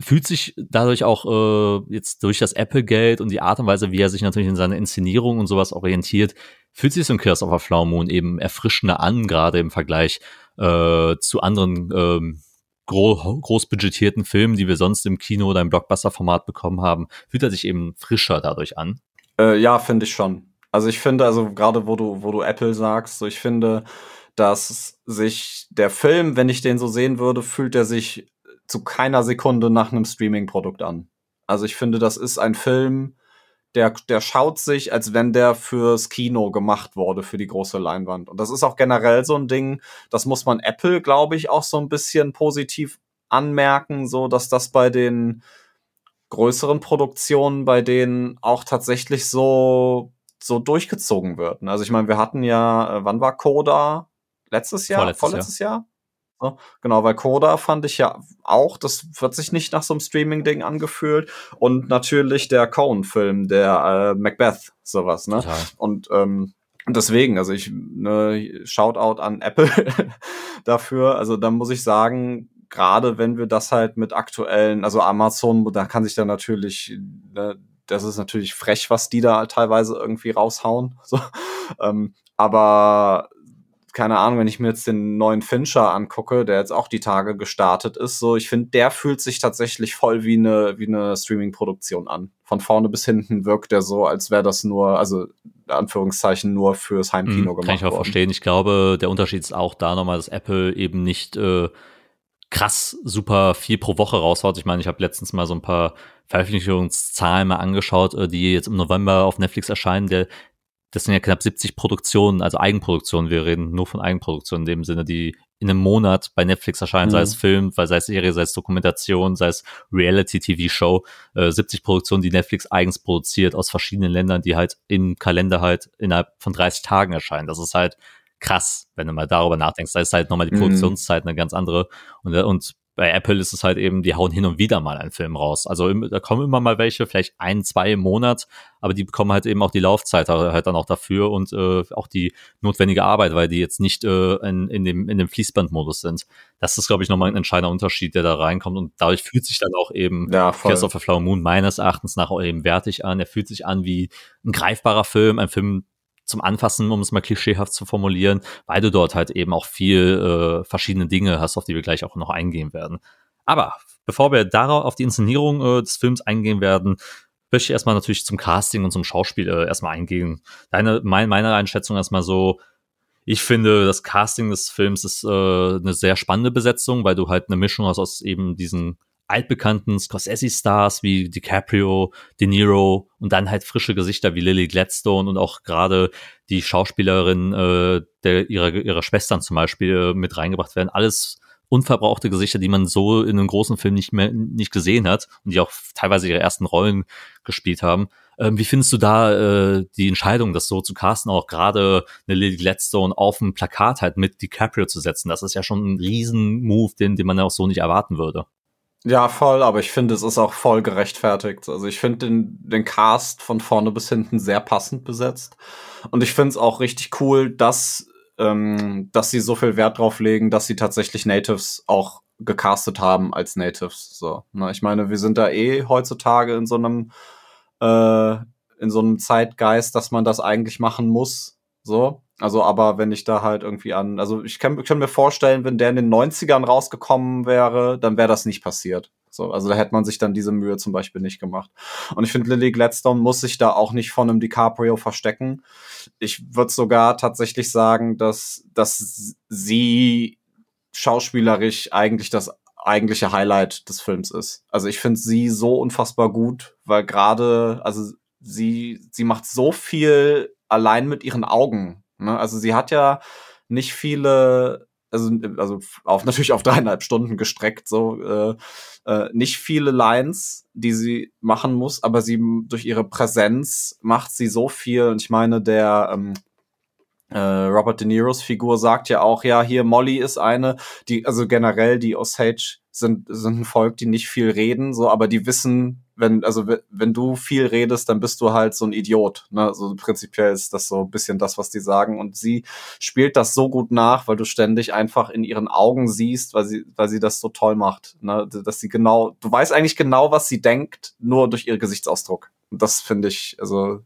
fühlt sich dadurch auch äh, jetzt durch das Apple-Geld und die Art und Weise, wie er sich natürlich in seiner Inszenierung und sowas orientiert, fühlt sich so ein Curse of a Flower Moon eben erfrischender an, gerade im Vergleich äh, zu anderen ähm, gro großbudgetierten Filmen, die wir sonst im Kino oder im Blockbuster-Format bekommen haben, fühlt er sich eben frischer dadurch an. Äh, ja, finde ich schon. Also ich finde, also gerade wo du, wo du Apple sagst, so ich finde, dass sich der Film, wenn ich den so sehen würde, fühlt er sich zu keiner Sekunde nach einem Streaming-Produkt an. Also ich finde, das ist ein Film, der, der schaut sich, als wenn der fürs Kino gemacht wurde, für die große Leinwand. Und das ist auch generell so ein Ding, das muss man Apple, glaube ich, auch so ein bisschen positiv anmerken, so dass das bei den größeren Produktionen, bei denen auch tatsächlich so, so durchgezogen wird. Also ich meine, wir hatten ja, äh, wann war Coda? Letztes Jahr? Vorletztes, Vorletztes Jahr? Jahr? Ne? Genau, weil Coda fand ich ja auch, das wird sich nicht nach so einem Streaming-Ding angefühlt. Und natürlich der Cohen-Film, der äh, Macbeth, sowas, ne? Total. Und ähm, deswegen, also ich, ne, Shoutout an Apple <laughs> dafür. Also da muss ich sagen, gerade wenn wir das halt mit aktuellen, also Amazon, da kann sich dann natürlich, ne, das ist natürlich frech, was die da teilweise irgendwie raushauen. <laughs> So. Ähm, aber keine Ahnung, wenn ich mir jetzt den neuen Fincher angucke, der jetzt auch die Tage gestartet ist, so, ich finde, der fühlt sich tatsächlich voll wie eine, wie eine Streaming-Produktion an. Von vorne bis hinten wirkt er so, als wäre das nur, also, Anführungszeichen, nur fürs Heimkino mhm, gemacht Kann ich auch worden. verstehen. Ich glaube, der Unterschied ist auch da nochmal, dass Apple eben nicht, äh, krass super viel pro Woche raushaut. Ich meine, ich habe letztens mal so ein paar Veröffentlichungszahlen mal angeschaut, äh, die jetzt im November auf Netflix erscheinen. Der das sind ja knapp 70 Produktionen, also Eigenproduktionen. Wir reden nur von Eigenproduktionen in dem Sinne, die in einem Monat bei Netflix erscheinen, mhm. sei es Film, sei es Serie, sei es Dokumentation, sei es Reality-TV-Show. Äh, 70 Produktionen, die Netflix eigens produziert aus verschiedenen Ländern, die halt im Kalender halt innerhalb von 30 Tagen erscheinen. Das ist halt krass, wenn du mal darüber nachdenkst. Da ist halt nochmal die mhm. Produktionszeit eine ganz andere. Und, und bei Apple ist es halt eben, die hauen hin und wieder mal einen Film raus. Also da kommen immer mal welche, vielleicht ein, zwei im Monat, aber die bekommen halt eben auch die Laufzeit halt dann auch dafür und äh, auch die notwendige Arbeit, weil die jetzt nicht äh, in, in dem, in dem Fließbandmodus sind. Das ist, glaube ich, nochmal ein entscheidender Unterschied, der da reinkommt und dadurch fühlt sich dann auch eben ja, Curse of the Flower Moon meines Erachtens nach auch eben wertig an. Er fühlt sich an wie ein greifbarer Film, ein Film, zum Anfassen, um es mal klischeehaft zu formulieren, weil du dort halt eben auch viel äh, verschiedene Dinge hast, auf die wir gleich auch noch eingehen werden. Aber bevor wir darauf auf die Inszenierung äh, des Films eingehen werden, möchte ich erstmal natürlich zum Casting und zum Schauspiel äh, erstmal eingehen. Deine, mein, meine Einschätzung erstmal so, ich finde, das Casting des Films ist äh, eine sehr spannende Besetzung, weil du halt eine Mischung hast aus eben diesen altbekannten Scorsese-Stars wie DiCaprio, De Niro und dann halt frische Gesichter wie Lily Gladstone und auch gerade die Schauspielerin äh, der, ihrer, ihrer Schwestern zum Beispiel äh, mit reingebracht werden. Alles unverbrauchte Gesichter, die man so in einem großen Film nicht mehr nicht gesehen hat und die auch teilweise ihre ersten Rollen gespielt haben. Ähm, wie findest du da äh, die Entscheidung, das so zu casten, auch gerade eine Lily Gladstone auf dem Plakat halt mit DiCaprio zu setzen? Das ist ja schon ein Riesen-Move, den, den man ja auch so nicht erwarten würde. Ja, voll, aber ich finde, es ist auch voll gerechtfertigt. Also ich finde den, den Cast von vorne bis hinten sehr passend besetzt. Und ich finde es auch richtig cool, dass, ähm, dass sie so viel Wert drauf legen, dass sie tatsächlich Natives auch gecastet haben als Natives. So, ne? Ich meine, wir sind da eh heutzutage in so einem äh, in so einem Zeitgeist, dass man das eigentlich machen muss. So. Also, aber wenn ich da halt irgendwie an, also ich kann, kann mir vorstellen, wenn der in den 90ern rausgekommen wäre, dann wäre das nicht passiert. So, also da hätte man sich dann diese Mühe zum Beispiel nicht gemacht. Und ich finde, Lily Gladstone muss sich da auch nicht von einem DiCaprio verstecken. Ich würde sogar tatsächlich sagen, dass, dass sie schauspielerisch eigentlich das eigentliche Highlight des Films ist. Also ich finde sie so unfassbar gut, weil gerade, also sie, sie macht so viel allein mit ihren Augen. Ne? Also sie hat ja nicht viele, also, also auf, <laughs> natürlich auf dreieinhalb Stunden gestreckt, so äh, äh, nicht viele Lines, die sie machen muss, aber sie durch ihre Präsenz macht sie so viel. Und ich meine, der ähm, äh, Robert De Niros Figur sagt ja auch, ja, hier Molly ist eine, die, also generell die Osage sind, sind ein Volk, die nicht viel reden, so, aber die wissen, wenn, also wenn du viel redest, dann bist du halt so ein Idiot. Ne? So prinzipiell ist das so ein bisschen das, was die sagen. Und sie spielt das so gut nach, weil du ständig einfach in ihren Augen siehst, weil sie, weil sie das so toll macht. Ne? Dass sie genau, du weißt eigentlich genau, was sie denkt, nur durch ihren Gesichtsausdruck. Und das finde ich, also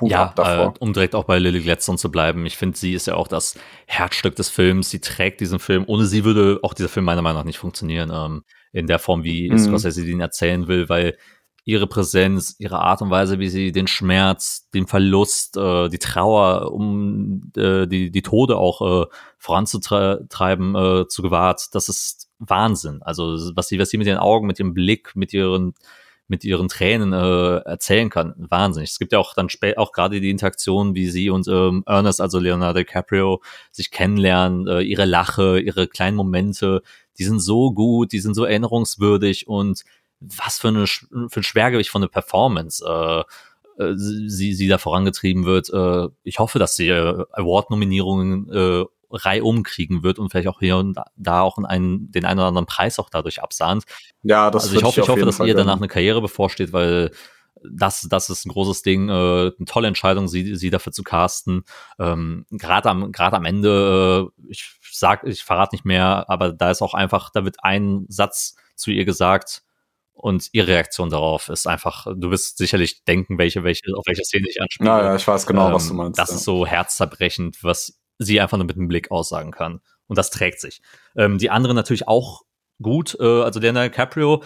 Hut ja, äh, um direkt auch bei Lily Gladstone zu bleiben. Ich finde, sie ist ja auch das Herzstück des Films. Sie trägt diesen Film. Ohne sie würde auch dieser Film meiner Meinung nach nicht funktionieren. Ähm, in der Form, wie mhm. Scorsese ihn erzählen will, weil ihre Präsenz, ihre Art und Weise, wie sie den Schmerz, den Verlust, äh, die Trauer, um äh, die, die Tode auch äh, voranzutreiben, äh, zu gewahrt, das ist Wahnsinn. Also was sie, was sie mit ihren Augen, mit ihrem Blick, mit ihren mit ihren Tränen äh, erzählen kann. Wahnsinnig. Es gibt ja auch dann spät auch gerade die Interaktion, wie sie und ähm, Ernest, also Leonardo DiCaprio, sich kennenlernen, äh, ihre Lache, ihre kleinen Momente, die sind so gut, die sind so erinnerungswürdig und was für, eine, für ein Schwergewicht von der Performance äh, äh, sie, sie da vorangetrieben wird. Äh, ich hoffe, dass sie äh, Award-Nominierungen äh, reihum kriegen wird und vielleicht auch hier und da auch einen, den einen oder anderen Preis auch dadurch absahnt. Ja, das Also ich hoffe, ich, hoffe, dass Fall ihr danach eine Karriere bevorsteht, weil das, das ist ein großes Ding, äh, eine tolle Entscheidung, sie, sie dafür zu casten. Ähm, Gerade am, gerade am Ende, äh, ich sag, ich verrate nicht mehr, aber da ist auch einfach, da wird ein Satz zu ihr gesagt und ihre Reaktion darauf ist einfach, du wirst sicherlich denken, welche, welche, auf welche Szene ich anspiele. Ja, ja, ich weiß genau, ähm, was du meinst. Das ja. ist so herzzerbrechend, was sie einfach nur mit einem Blick aussagen kann. Und das trägt sich. Ähm, die andere natürlich auch gut. Äh, also Daniel Caprio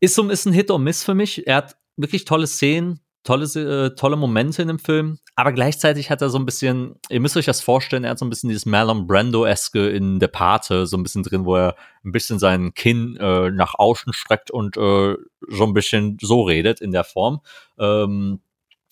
ist so ist ein Hit or Miss für mich. Er hat wirklich tolle Szenen, tolle, äh, tolle Momente in dem Film, aber gleichzeitig hat er so ein bisschen, ihr müsst euch das vorstellen, er hat so ein bisschen dieses Marlon Brando-eske in der Pate, so ein bisschen drin, wo er ein bisschen seinen Kinn äh, nach außen streckt und äh, so ein bisschen so redet in der Form. Ähm,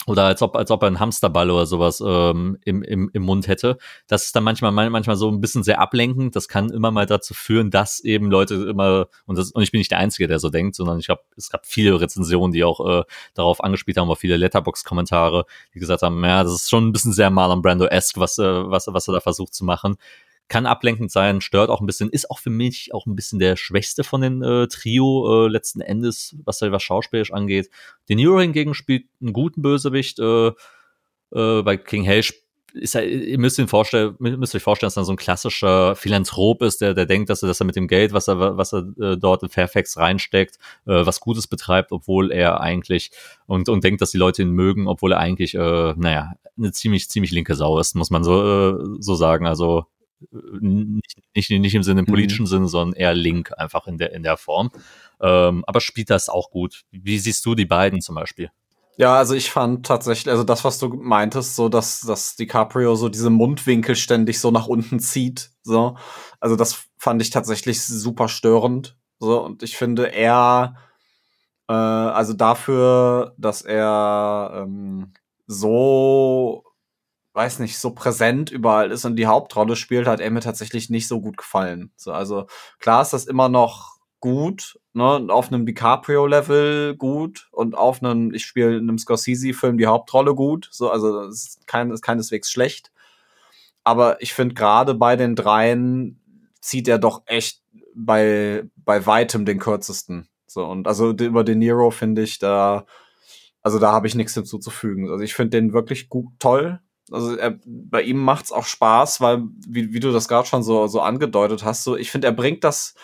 oder als ob, als ob er einen Hamsterball oder sowas ähm, im, im, im Mund hätte. Das ist dann manchmal, manchmal so ein bisschen sehr ablenkend. Das kann immer mal dazu führen, dass eben Leute immer, und, das, und ich bin nicht der Einzige, der so denkt, sondern ich habe, es gab viele Rezensionen, die auch äh, darauf angespielt haben, auch viele Letterbox-Kommentare, die gesagt haben, ja, das ist schon ein bisschen sehr Marlon Brando-esque, was, äh, was, was er da versucht zu machen kann ablenkend sein, stört auch ein bisschen, ist auch für mich auch ein bisschen der schwächste von den äh, Trio äh, letzten Endes, was was schauspielerisch angeht. De Niro hingegen spielt einen guten Bösewicht. Äh, äh, bei King Hale ist er, ihr müsst, ihn vorstellen, müsst euch vorstellen, dass er so ein klassischer Philanthrop ist, der, der denkt, dass er, dass er mit dem Geld, was er, was er äh, dort in Fairfax reinsteckt, äh, was Gutes betreibt, obwohl er eigentlich und, und denkt, dass die Leute ihn mögen, obwohl er eigentlich, äh, naja, eine ziemlich, ziemlich linke Sau ist, muss man so, äh, so sagen. Also nicht, nicht, nicht im Sinne im mhm. politischen mhm. Sinne, sondern eher Link einfach in der, in der Form. Ähm, aber spielt das auch gut. Wie siehst du die beiden zum Beispiel? Ja, also ich fand tatsächlich, also das, was du meintest, so dass, dass DiCaprio so diese Mundwinkel ständig so nach unten zieht, so. Also das fand ich tatsächlich super störend, so. Und ich finde, er, äh, also dafür, dass er ähm, so, weiß nicht, so präsent überall ist und die Hauptrolle spielt, hat er mir tatsächlich nicht so gut gefallen. So, also klar ist das immer noch gut, ne, auf einem DiCaprio-Level gut und auf einem, ich spiele in einem Scorsese-Film die Hauptrolle gut. So, also das ist, kein, ist keineswegs schlecht. Aber ich finde gerade bei den dreien zieht er doch echt bei, bei weitem den kürzesten. So, und also über De Niro finde ich da, also da habe ich nichts hinzuzufügen. Also ich finde den wirklich gut, toll. Also er, bei ihm macht's auch Spaß, weil, wie, wie du das gerade schon so, so angedeutet hast, so ich finde, er bringt das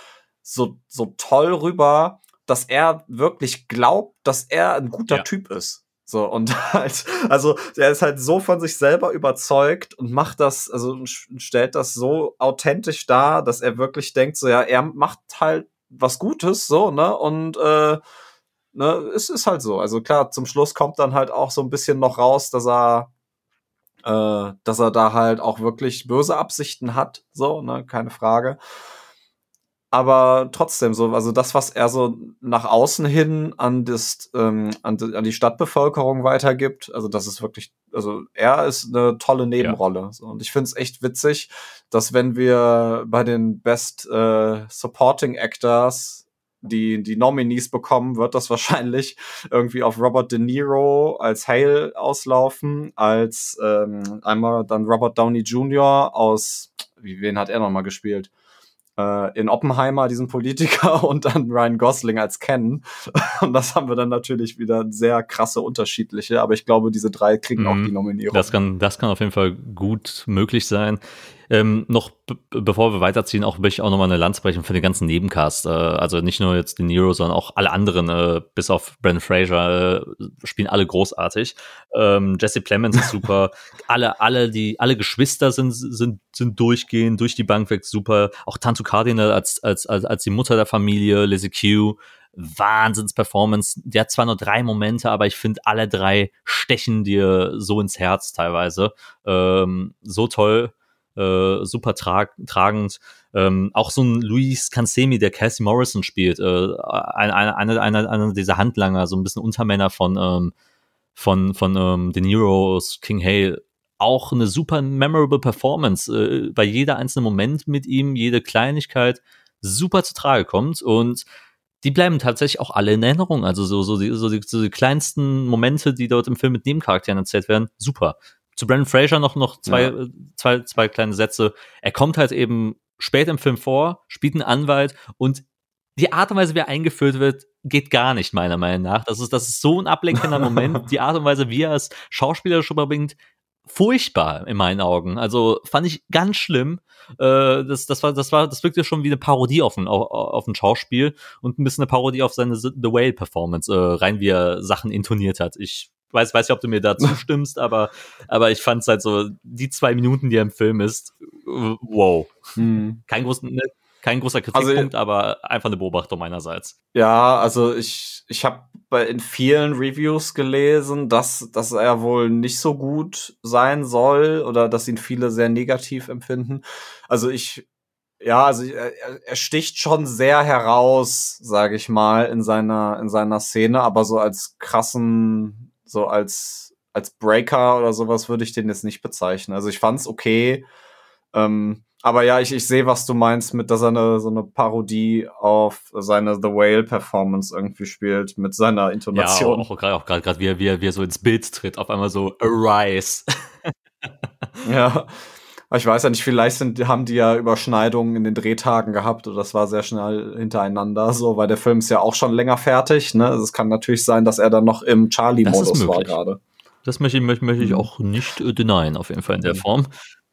so, so toll rüber, dass er wirklich glaubt, dass er ein guter ja. Typ ist. So, und <laughs> halt, also er ist halt so von sich selber überzeugt und macht das, also stellt das so authentisch dar, dass er wirklich denkt, so ja, er macht halt was Gutes, so, ne? Und äh, ne, es ist halt so. Also klar, zum Schluss kommt dann halt auch so ein bisschen noch raus, dass er äh, dass er da halt auch wirklich böse Absichten hat, so, ne, keine Frage aber trotzdem so, also das, was er so nach außen hin an, das, ähm, an, die, an die Stadtbevölkerung weitergibt, also das ist wirklich, also er ist eine tolle Nebenrolle. Ja. So, und ich finde es echt witzig, dass wenn wir bei den Best äh, Supporting Actors die, die Nominees bekommen, wird das wahrscheinlich irgendwie auf Robert De Niro als Hale auslaufen, als ähm, einmal dann Robert Downey Jr. aus, wie wen hat er nochmal gespielt? äh, in Oppenheimer, diesen Politiker, <laughs> und dann Ryan Gosling als Ken. <laughs> Und das haben wir dann natürlich wieder sehr krasse unterschiedliche, aber ich glaube, diese drei kriegen mhm. auch die Nominierung. Das kann, das kann auf jeden Fall gut möglich sein. Ähm, noch bevor wir weiterziehen, auch möchte ich auch nochmal eine Lanze brechen für den ganzen Nebencast. Äh, also nicht nur jetzt die Nero, sondern auch alle anderen, äh, bis auf Brandon Fraser, äh, spielen alle großartig. Ähm, Jesse Plemons ist <laughs> super. alle, alle, die, alle Geschwister sind, sind, sind durchgehend, durch die Bank weg super. Auch Tantu Cardinal als, als, als, als die Mutter der Familie, Lizzie Q. Wahnsinns-Performance. Der hat zwar nur drei Momente, aber ich finde, alle drei stechen dir so ins Herz teilweise. Ähm, so toll äh, super tra tragend. Ähm, auch so ein Luis Cansemi, der Cassie Morrison spielt, äh, einer eine, eine, eine dieser Handlanger, so ein bisschen Untermänner von, ähm, von, von ähm, De Niro's King Hale, auch eine super memorable Performance, äh, weil jeder einzelne Moment mit ihm, jede Kleinigkeit super zu Trage kommt und die bleiben tatsächlich auch alle in Erinnerung. Also so, so, die, so, die, so die kleinsten Momente, die dort im Film mit Nebencharakteren erzählt werden, super zu Brandon Fraser noch, noch zwei, ja. zwei, zwei kleine Sätze. Er kommt halt eben spät im Film vor, spielt einen Anwalt und die Art und Weise, wie er eingeführt wird, geht gar nicht, meiner Meinung nach. Das ist, das ist so ein ablenkender <laughs> Moment. Die Art und Weise, wie er es schauspielerisch überbringt, furchtbar in meinen Augen. Also fand ich ganz schlimm. Äh, das, das war, das war, das wirkte schon wie eine Parodie auf ein, auf, auf ein Schauspiel und ein bisschen eine Parodie auf seine The Whale Performance, äh, rein wie er Sachen intoniert hat. Ich weiß, weiß nicht, ob du mir da zustimmst, aber, aber ich fand es halt so, die zwei Minuten, die er im Film ist, wow. Hm. Kein, groß, ne, kein großer also, Kritikpunkt, also, aber einfach eine Beobachtung meinerseits. Ja, also ich, ich habe in vielen Reviews gelesen, dass, dass er wohl nicht so gut sein soll oder dass ihn viele sehr negativ empfinden. Also ich, ja, also er, er sticht schon sehr heraus, sage ich mal, in seiner in seiner Szene, aber so als krassen so als, als Breaker oder sowas würde ich den jetzt nicht bezeichnen. Also ich fand's okay. Ähm, aber ja, ich, ich sehe, was du meinst, mit dass er eine, so eine Parodie auf seine The Whale Performance irgendwie spielt, mit seiner Intonation. Ja, auch gerade, auch gerade, wie, er, wie, er, wie er so ins Bild tritt, auf einmal so Arise. ja, <laughs> ich weiß ja nicht, vielleicht sind, haben die ja Überschneidungen in den Drehtagen gehabt oder das war sehr schnell hintereinander so, weil der Film ist ja auch schon länger fertig. Ne? Also es kann natürlich sein, dass er dann noch im Charlie-Modus war gerade. Das möchte ich, möchte, möchte ich auch nicht äh, denyen, auf jeden Fall in der Form.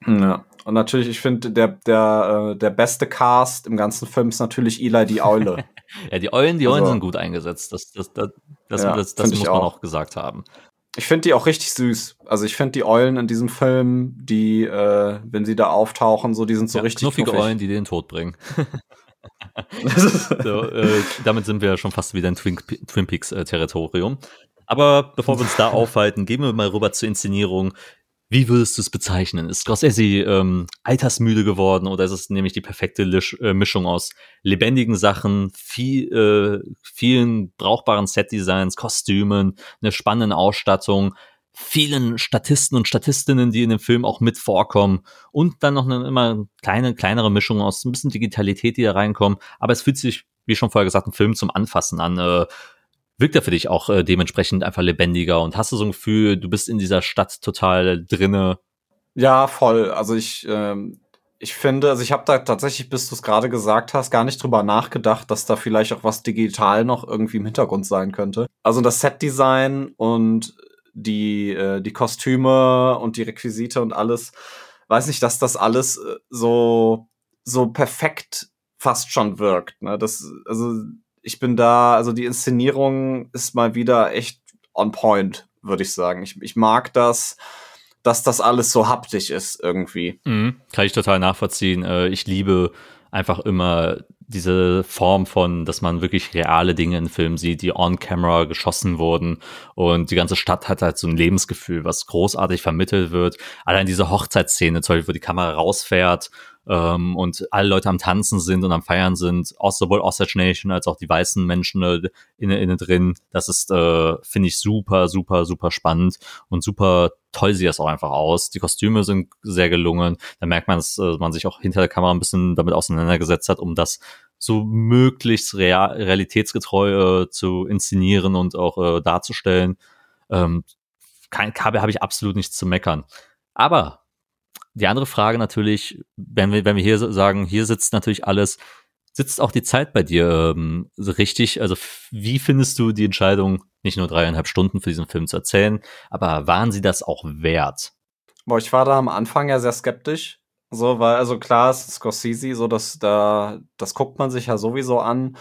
Ja. Und natürlich, ich finde, der, der, äh, der beste Cast im ganzen Film ist natürlich Eli die Eule. <laughs> ja, die Eulen, die Eulen also, sind gut eingesetzt. Das, das, das, das, ja, das, das muss man auch. auch gesagt haben. Ich finde die auch richtig süß. Also ich finde die Eulen in diesem Film, die, äh, wenn sie da auftauchen, so, die sind so ja, richtig knuffige knuffig. Eulen, die den Tod bringen. <laughs> so, äh, damit sind wir schon fast wieder in Twin, Twin Peaks äh, Territorium. Aber bevor wir uns da <laughs> aufhalten, gehen wir mal rüber zur Inszenierung. Wie würdest du es bezeichnen? Ist Scorsese ähm, altersmüde geworden oder ist es nämlich die perfekte Lisch, äh, Mischung aus lebendigen Sachen, viel, äh, vielen brauchbaren Setdesigns, Kostümen, einer spannenden Ausstattung, vielen Statisten und Statistinnen, die in dem Film auch mit vorkommen und dann noch eine immer kleine, kleinere Mischung aus ein bisschen Digitalität, die da reinkommen. Aber es fühlt sich, wie schon vorher gesagt, ein Film zum Anfassen an. Äh, wirkt er für dich auch äh, dementsprechend einfach lebendiger und hast du so ein Gefühl, du bist in dieser Stadt total drinne? Ja, voll. Also ich, ähm, ich finde, also ich habe da tatsächlich, bis du es gerade gesagt hast, gar nicht drüber nachgedacht, dass da vielleicht auch was digital noch irgendwie im Hintergrund sein könnte. Also das Setdesign und die, äh, die Kostüme und die Requisite und alles, weiß nicht, dass das alles äh, so, so perfekt fast schon wirkt. Ne? Das, also ich bin da, also die Inszenierung ist mal wieder echt on point, würde ich sagen. Ich, ich mag das, dass das alles so haptisch ist irgendwie. Mhm, kann ich total nachvollziehen. Äh, ich liebe einfach immer diese Form von, dass man wirklich reale Dinge in Filmen sieht, die on-camera geschossen wurden und die ganze Stadt hat halt so ein Lebensgefühl, was großartig vermittelt wird. Allein diese Hochzeitsszene, zum Beispiel, wo die Kamera rausfährt ähm, und alle Leute am Tanzen sind und am Feiern sind, sowohl Osage Nation als auch die weißen Menschen äh, innen, innen drin. Das ist, äh, finde ich, super, super, super spannend und super toll sieht das auch einfach aus. Die Kostüme sind sehr gelungen. Da merkt man, dass äh, man sich auch hinter der Kamera ein bisschen damit auseinandergesetzt hat, um das so möglichst real, realitätsgetreu äh, zu inszenieren und auch äh, darzustellen. Ähm, kein Kabel habe ich absolut nichts zu meckern. Aber die andere Frage natürlich, wenn wir, wenn wir hier sagen, hier sitzt natürlich alles, sitzt auch die Zeit bei dir ähm, richtig? Also wie findest du die Entscheidung, nicht nur dreieinhalb Stunden für diesen Film zu erzählen, aber waren sie das auch wert? Boah, ich war da am Anfang ja sehr skeptisch. So, weil, also klar, es ist Scorsese, so dass da, das guckt man sich ja sowieso an.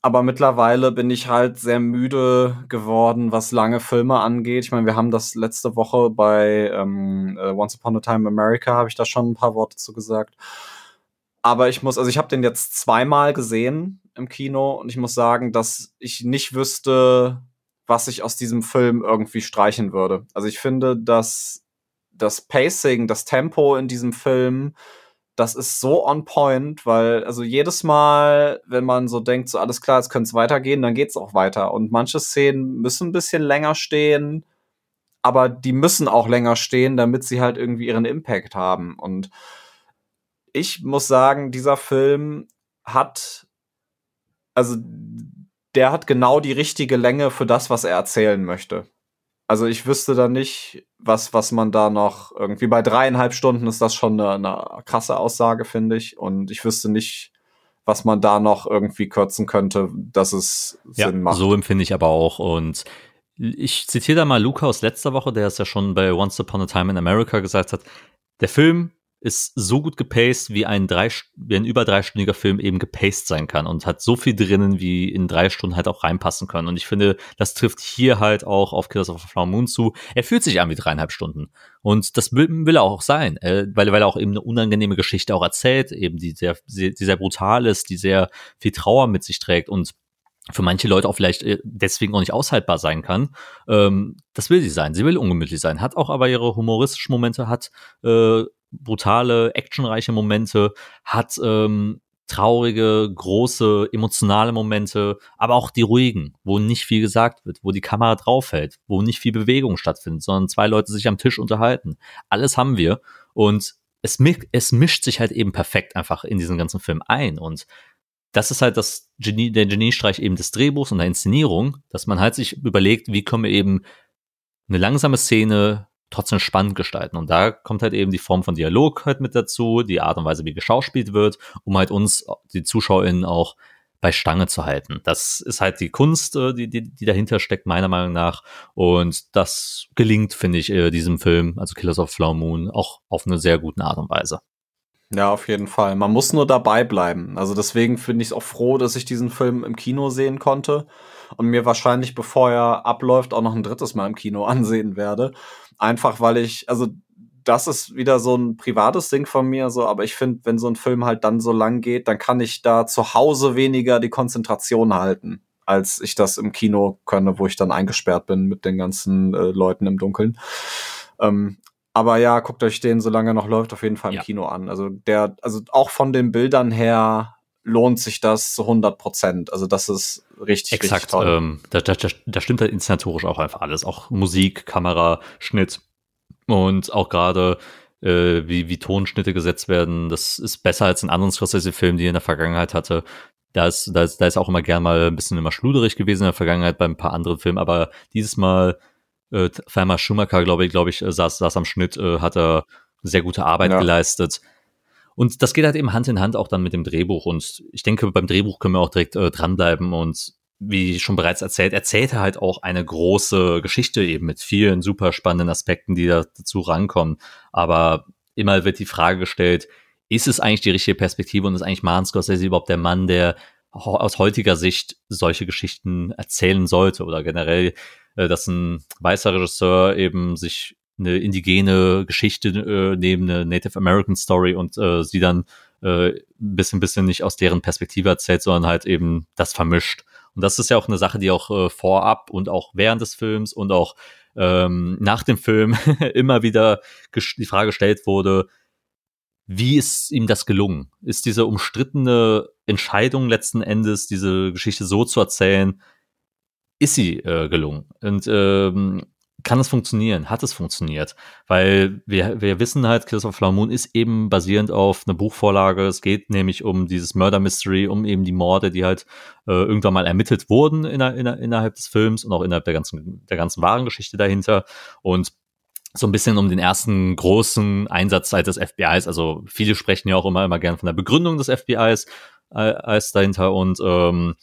Aber mittlerweile bin ich halt sehr müde geworden, was lange Filme angeht. Ich meine, wir haben das letzte Woche bei ähm, äh, Once Upon a Time in America, habe ich da schon ein paar Worte zu gesagt. Aber ich muss, also ich habe den jetzt zweimal gesehen im Kino und ich muss sagen, dass ich nicht wüsste, was ich aus diesem Film irgendwie streichen würde. Also ich finde, dass das Pacing, das Tempo in diesem Film das ist so on point, weil also jedes Mal, wenn man so denkt, so alles klar, jetzt könnte es weitergehen, dann geht es auch weiter. Und manche Szenen müssen ein bisschen länger stehen, aber die müssen auch länger stehen, damit sie halt irgendwie ihren Impact haben. Und ich muss sagen, dieser Film hat, also der hat genau die richtige Länge für das, was er erzählen möchte. Also ich wüsste da nicht, was, was man da noch irgendwie bei dreieinhalb Stunden ist das schon eine, eine krasse Aussage, finde ich. Und ich wüsste nicht, was man da noch irgendwie kürzen könnte, dass es ja, Sinn macht. So empfinde ich aber auch. Und ich zitiere da mal Luca aus letzter Woche, der es ja schon bei Once Upon a Time in America gesagt hat. Der Film ist so gut gepaced, wie ein, drei, wie ein über dreistündiger Film eben gepaced sein kann und hat so viel drinnen, wie in drei Stunden halt auch reinpassen können. Und ich finde, das trifft hier halt auch auf Killers of the Flower Moon zu. Er fühlt sich an wie dreieinhalb Stunden. Und das will, will er auch sein, äh, weil, weil er auch eben eine unangenehme Geschichte auch erzählt, eben die sehr, die sehr brutal ist, die sehr viel Trauer mit sich trägt und für manche Leute auch vielleicht äh, deswegen auch nicht aushaltbar sein kann. Ähm, das will sie sein. Sie will ungemütlich sein. Hat auch aber ihre humoristischen Momente, hat äh, brutale, actionreiche Momente, hat ähm, traurige, große, emotionale Momente, aber auch die ruhigen, wo nicht viel gesagt wird, wo die Kamera draufhält, wo nicht viel Bewegung stattfindet, sondern zwei Leute sich am Tisch unterhalten. Alles haben wir und es, es mischt sich halt eben perfekt einfach in diesen ganzen Film ein und das ist halt das Genie, der Geniestreich eben des Drehbuchs und der Inszenierung, dass man halt sich überlegt, wie können wir eben eine langsame Szene trotzdem spannend gestalten. Und da kommt halt eben die Form von Dialog halt mit dazu, die Art und Weise, wie geschauspielt wird, um halt uns, die ZuschauerInnen, auch bei Stange zu halten. Das ist halt die Kunst, äh, die, die, die dahinter steckt, meiner Meinung nach. Und das gelingt, finde ich, äh, diesem Film, also Killers of Flower Moon, auch auf eine sehr gute Art und Weise. Ja, auf jeden Fall. Man muss nur dabei bleiben. Also deswegen finde ich es auch froh, dass ich diesen Film im Kino sehen konnte und mir wahrscheinlich, bevor er abläuft, auch noch ein drittes Mal im Kino ansehen werde. Einfach weil ich, also das ist wieder so ein privates Ding von mir, so, aber ich finde, wenn so ein Film halt dann so lang geht, dann kann ich da zu Hause weniger die Konzentration halten, als ich das im Kino könne, wo ich dann eingesperrt bin mit den ganzen äh, Leuten im Dunkeln. Ähm, aber ja, guckt euch den, solange er noch läuft, auf jeden Fall im ja. Kino an. Also der, also auch von den Bildern her lohnt sich das zu 100 Prozent. Also das ist richtig, Exakt, richtig toll. Ähm, da, da, da stimmt halt inszenatorisch auch einfach alles. Auch Musik, Kamera, Schnitt, und auch gerade äh, wie, wie Tonschnitte gesetzt werden, das ist besser als in anderen Scorsese-Filmen, die er in der Vergangenheit hatte. Da ist, da, ist, da ist auch immer gern mal ein bisschen immer schluderig gewesen in der Vergangenheit bei ein paar anderen Filmen, aber dieses Mal, äh, Thelma Schumacher, glaube ich, glaube ich, äh, saß, saß am Schnitt, äh, hat er sehr gute Arbeit ja. geleistet. Und das geht halt eben Hand in Hand auch dann mit dem Drehbuch. Und ich denke, beim Drehbuch können wir auch direkt äh, dranbleiben und wie schon bereits erzählt, erzählt er halt auch eine große Geschichte eben mit vielen super spannenden Aspekten, die da dazu rankommen. Aber immer wird die Frage gestellt, ist es eigentlich die richtige Perspektive und ist eigentlich Martin Scorsese überhaupt der Mann, der aus heutiger Sicht solche Geschichten erzählen sollte oder generell, äh, dass ein weißer Regisseur eben sich eine indigene Geschichte äh, neben eine Native American Story und äh, sie dann äh, bisschen, bisschen nicht aus deren Perspektive erzählt, sondern halt eben das vermischt. Und das ist ja auch eine Sache, die auch äh, vorab und auch während des Films und auch ähm, nach dem Film <laughs> immer wieder die Frage gestellt wurde, wie ist ihm das gelungen? Ist diese umstrittene Entscheidung letzten Endes, diese Geschichte so zu erzählen, ist sie äh, gelungen? Und ähm, kann es funktionieren? Hat es funktioniert? Weil wir, wir wissen halt, Killers of Moon ist eben basierend auf einer Buchvorlage. Es geht nämlich um dieses Murder Mystery, um eben die Morde, die halt äh, irgendwann mal ermittelt wurden in, in, innerhalb des Films und auch innerhalb der ganzen, der ganzen wahren Geschichte dahinter. Und so ein bisschen um den ersten großen Einsatz seit des FBIs. Also viele sprechen ja auch immer, immer gern von der Begründung des FBIs äh, als dahinter und ähm,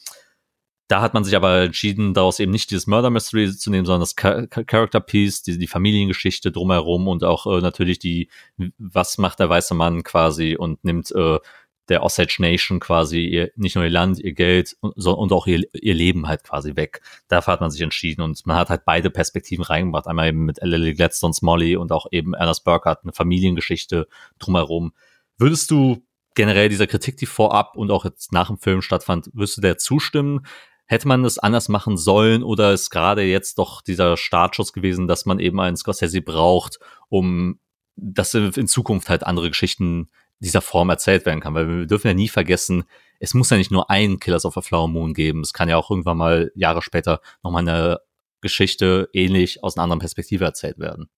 da hat man sich aber entschieden, daraus eben nicht dieses Murder Mystery zu nehmen, sondern das Character Piece, die, die Familiengeschichte drumherum und auch äh, natürlich die, was macht der weiße Mann quasi und nimmt äh, der Osage Nation quasi ihr, nicht nur ihr Land, ihr Geld und, so, und auch ihr, ihr Leben halt quasi weg. Dafür hat man sich entschieden und man hat halt beide Perspektiven reingebracht. Einmal eben mit Lily Gladstone's Molly und auch eben Ernest Burkhardt, eine Familiengeschichte drumherum. Würdest du generell dieser Kritik, die vorab und auch jetzt nach dem Film stattfand, würdest du der zustimmen? Hätte man es anders machen sollen oder ist gerade jetzt doch dieser Startschuss gewesen, dass man eben einen Scorsese braucht, um dass in Zukunft halt andere Geschichten dieser Form erzählt werden kann? Weil wir dürfen ja nie vergessen, es muss ja nicht nur einen Killers of a Flower Moon geben. Es kann ja auch irgendwann mal Jahre später nochmal eine Geschichte ähnlich aus einer anderen Perspektive erzählt werden.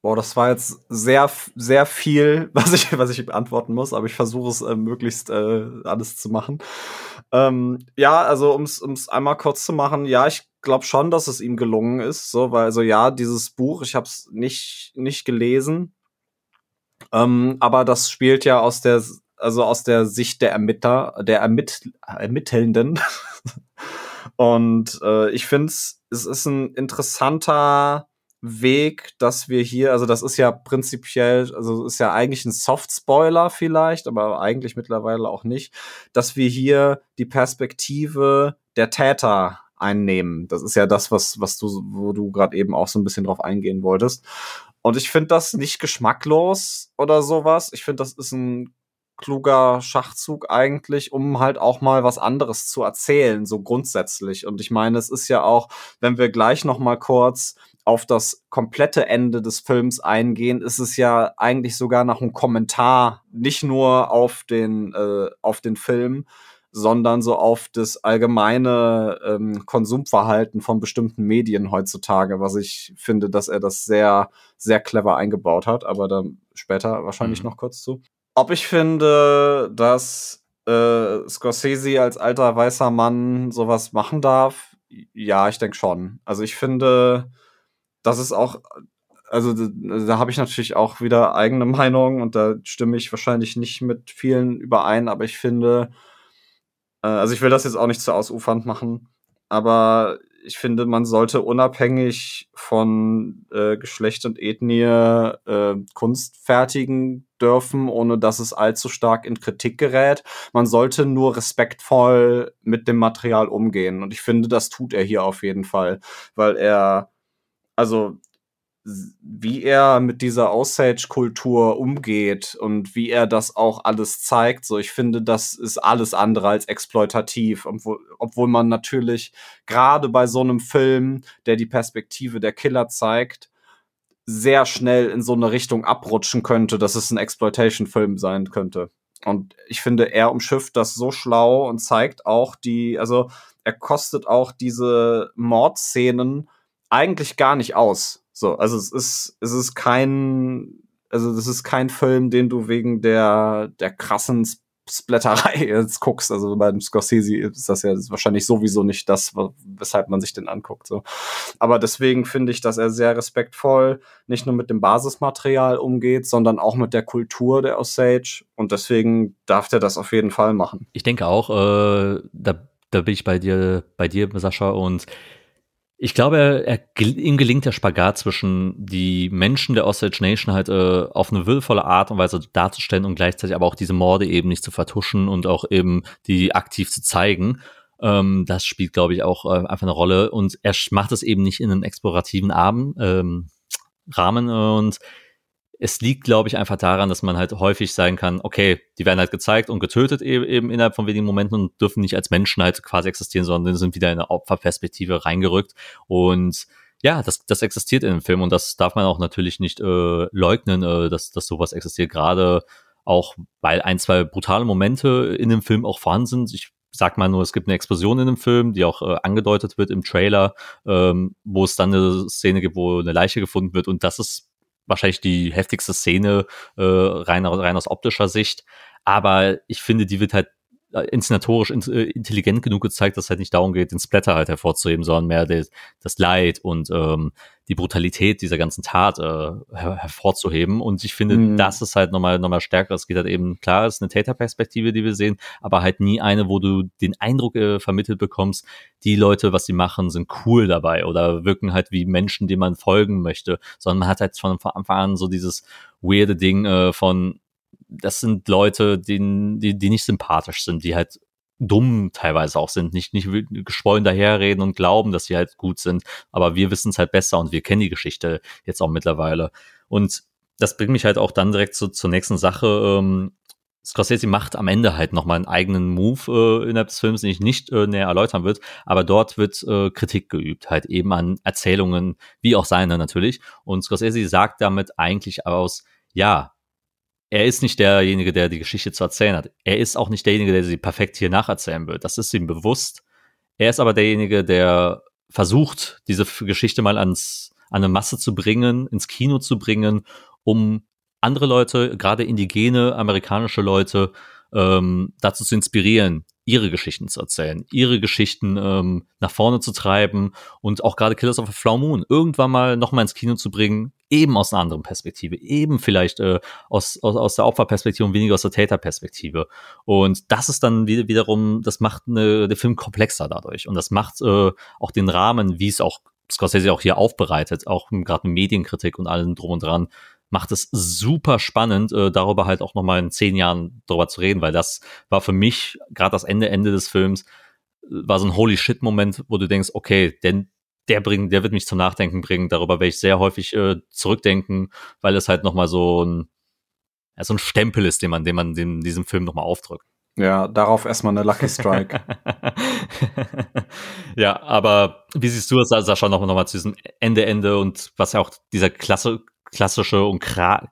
Boah, das war jetzt sehr, sehr viel, <laughs> was ich, was ich beantworten muss, aber ich versuche es äh, möglichst äh, alles zu machen. Ähm, ja, also um es einmal kurz zu machen, ja, ich glaube schon, dass es ihm gelungen ist, so, weil also ja, dieses Buch, ich habe es nicht nicht gelesen, ähm, aber das spielt ja aus der also aus der Sicht der Ermittler, der Ermitt Ermittelnden. <laughs> Und äh, ich finde es, es ist ein interessanter Weg, dass wir hier, also das ist ja prinzipiell, also ist ja eigentlich ein Soft-Spoiler vielleicht, aber eigentlich mittlerweile auch nicht, dass wir hier die Perspektive der Täter einnehmen. Das ist ja das, was, was du, wo du gerade eben auch so ein bisschen drauf eingehen wolltest. Und ich finde das nicht geschmacklos oder sowas. Ich finde, das ist ein kluger Schachzug eigentlich, um halt auch mal was anderes zu erzählen, so grundsätzlich. Und ich meine, es ist ja auch, wenn wir gleich noch mal kurz auf das komplette Ende des Films eingehen, ist es ja eigentlich sogar noch ein Kommentar, nicht nur auf den, äh, auf den Film, sondern so auf das allgemeine ähm, Konsumverhalten von bestimmten Medien heutzutage, was ich finde, dass er das sehr, sehr clever eingebaut hat, aber dann später wahrscheinlich mhm. noch kurz zu. Ob ich finde, dass äh, Scorsese als alter weißer Mann sowas machen darf, ja, ich denke schon. Also ich finde, das ist auch, also da, da habe ich natürlich auch wieder eigene <laughs> Meinung und da stimme ich wahrscheinlich nicht mit vielen überein, aber ich finde, äh, also ich will das jetzt auch nicht zu ausufernd machen, aber ich finde, man sollte unabhängig von äh, Geschlecht und Ethnie äh, Kunst fertigen dürfen, ohne dass es allzu stark in Kritik gerät. Man sollte nur respektvoll mit dem Material umgehen. Und ich finde, das tut er hier auf jeden Fall, weil er, also wie er mit dieser Osage-Kultur umgeht und wie er das auch alles zeigt. So, ich finde, das ist alles andere als exploitativ, obwohl, obwohl man natürlich gerade bei so einem Film, der die Perspektive der Killer zeigt, sehr schnell in so eine Richtung abrutschen könnte, dass es ein Exploitation-Film sein könnte. Und ich finde, er umschifft das so schlau und zeigt auch die, also er kostet auch diese Mordszenen eigentlich gar nicht aus. So, also es ist, es ist kein, also das ist kein Film, den du wegen der, der krassen Splatterei <laughs> jetzt guckst. Also bei dem Scorsese ist das ja wahrscheinlich sowieso nicht das, weshalb man sich den anguckt. So. Aber deswegen finde ich, dass er sehr respektvoll nicht nur mit dem Basismaterial umgeht, sondern auch mit der Kultur der Osage. Und deswegen darf der das auf jeden Fall machen. Ich denke auch, äh, da, da bin ich bei dir, bei dir, Sascha, und ich glaube, er, er, ihm gelingt der Spagat zwischen die Menschen der Osage Nation halt äh, auf eine würdevolle Art und Weise darzustellen und gleichzeitig aber auch diese Morde eben nicht zu vertuschen und auch eben die aktiv zu zeigen. Ähm, das spielt, glaube ich, auch äh, einfach eine Rolle und er macht es eben nicht in einen explorativen Abend, ähm, Rahmen und es liegt, glaube ich, einfach daran, dass man halt häufig sagen kann, okay, die werden halt gezeigt und getötet eben, eben innerhalb von wenigen Momenten und dürfen nicht als Menschen halt quasi existieren, sondern sind wieder in eine Opferperspektive reingerückt. Und ja, das, das existiert in dem Film und das darf man auch natürlich nicht äh, leugnen, äh, dass, dass sowas existiert, gerade auch weil ein, zwei brutale Momente in dem Film auch vorhanden sind. Ich sag mal nur, es gibt eine Explosion in dem Film, die auch äh, angedeutet wird im Trailer, ähm, wo es dann eine Szene gibt, wo eine Leiche gefunden wird und das ist wahrscheinlich die heftigste Szene äh, rein, rein aus optischer Sicht. Aber ich finde, die wird halt inszenatorisch äh, intelligent genug gezeigt, dass es halt nicht darum geht, den Splatter halt hervorzuheben, sondern mehr das, das Leid und ähm, die Brutalität dieser ganzen Tat äh, her hervorzuheben. Und ich finde, mhm. das ist halt nochmal nochmal stärker. Es geht halt eben, klar, es ist eine Täterperspektive, die wir sehen, aber halt nie eine, wo du den Eindruck äh, vermittelt bekommst, die Leute, was sie machen, sind cool dabei oder wirken halt wie Menschen, denen man folgen möchte, sondern man hat halt von Anfang an so dieses weirde Ding äh, von das sind Leute, die, die, die nicht sympathisch sind, die halt dumm teilweise auch sind, nicht, nicht geschwollen daherreden und glauben, dass sie halt gut sind, aber wir wissen es halt besser und wir kennen die Geschichte jetzt auch mittlerweile. Und das bringt mich halt auch dann direkt zu, zur nächsten Sache. Ähm, Scorsese macht am Ende halt nochmal einen eigenen Move äh, innerhalb des Films, den ich nicht äh, näher erläutern wird, aber dort wird äh, Kritik geübt, halt eben an Erzählungen, wie auch seine natürlich. Und Scorsese sagt damit eigentlich aus, ja, er ist nicht derjenige, der die Geschichte zu erzählen hat. Er ist auch nicht derjenige, der sie perfekt hier nacherzählen wird. Das ist ihm bewusst. Er ist aber derjenige, der versucht, diese Geschichte mal ans, an eine Masse zu bringen, ins Kino zu bringen, um andere Leute, gerade indigene amerikanische Leute, ähm, dazu zu inspirieren, ihre Geschichten zu erzählen, ihre Geschichten ähm, nach vorne zu treiben und auch gerade Killers of a Flower Moon irgendwann mal nochmal ins Kino zu bringen, eben aus einer anderen Perspektive, eben vielleicht äh, aus, aus, aus der Opferperspektive und weniger aus der Täterperspektive. Und das ist dann wieder, wiederum, das macht eine, den Film komplexer dadurch und das macht äh, auch den Rahmen, wie es auch Scorsese auch hier aufbereitet, auch gerade Medienkritik und allem drum und dran, macht es super spannend, äh, darüber halt auch nochmal in zehn Jahren drüber zu reden, weil das war für mich gerade das Ende, Ende des Films, äh, war so ein Holy Shit-Moment, wo du denkst, okay, denn der bringt, der wird mich zum Nachdenken bringen. Darüber werde ich sehr häufig äh, zurückdenken, weil es halt nochmal so ein, ja, so ein Stempel ist, den man, den man dem, diesem Film nochmal aufdrückt. Ja, darauf erstmal eine Lucky Strike. <laughs> ja, aber wie siehst du es, Sascha, nochmal noch mal zu diesem Ende, Ende und was ja auch dieser klasse, klassische und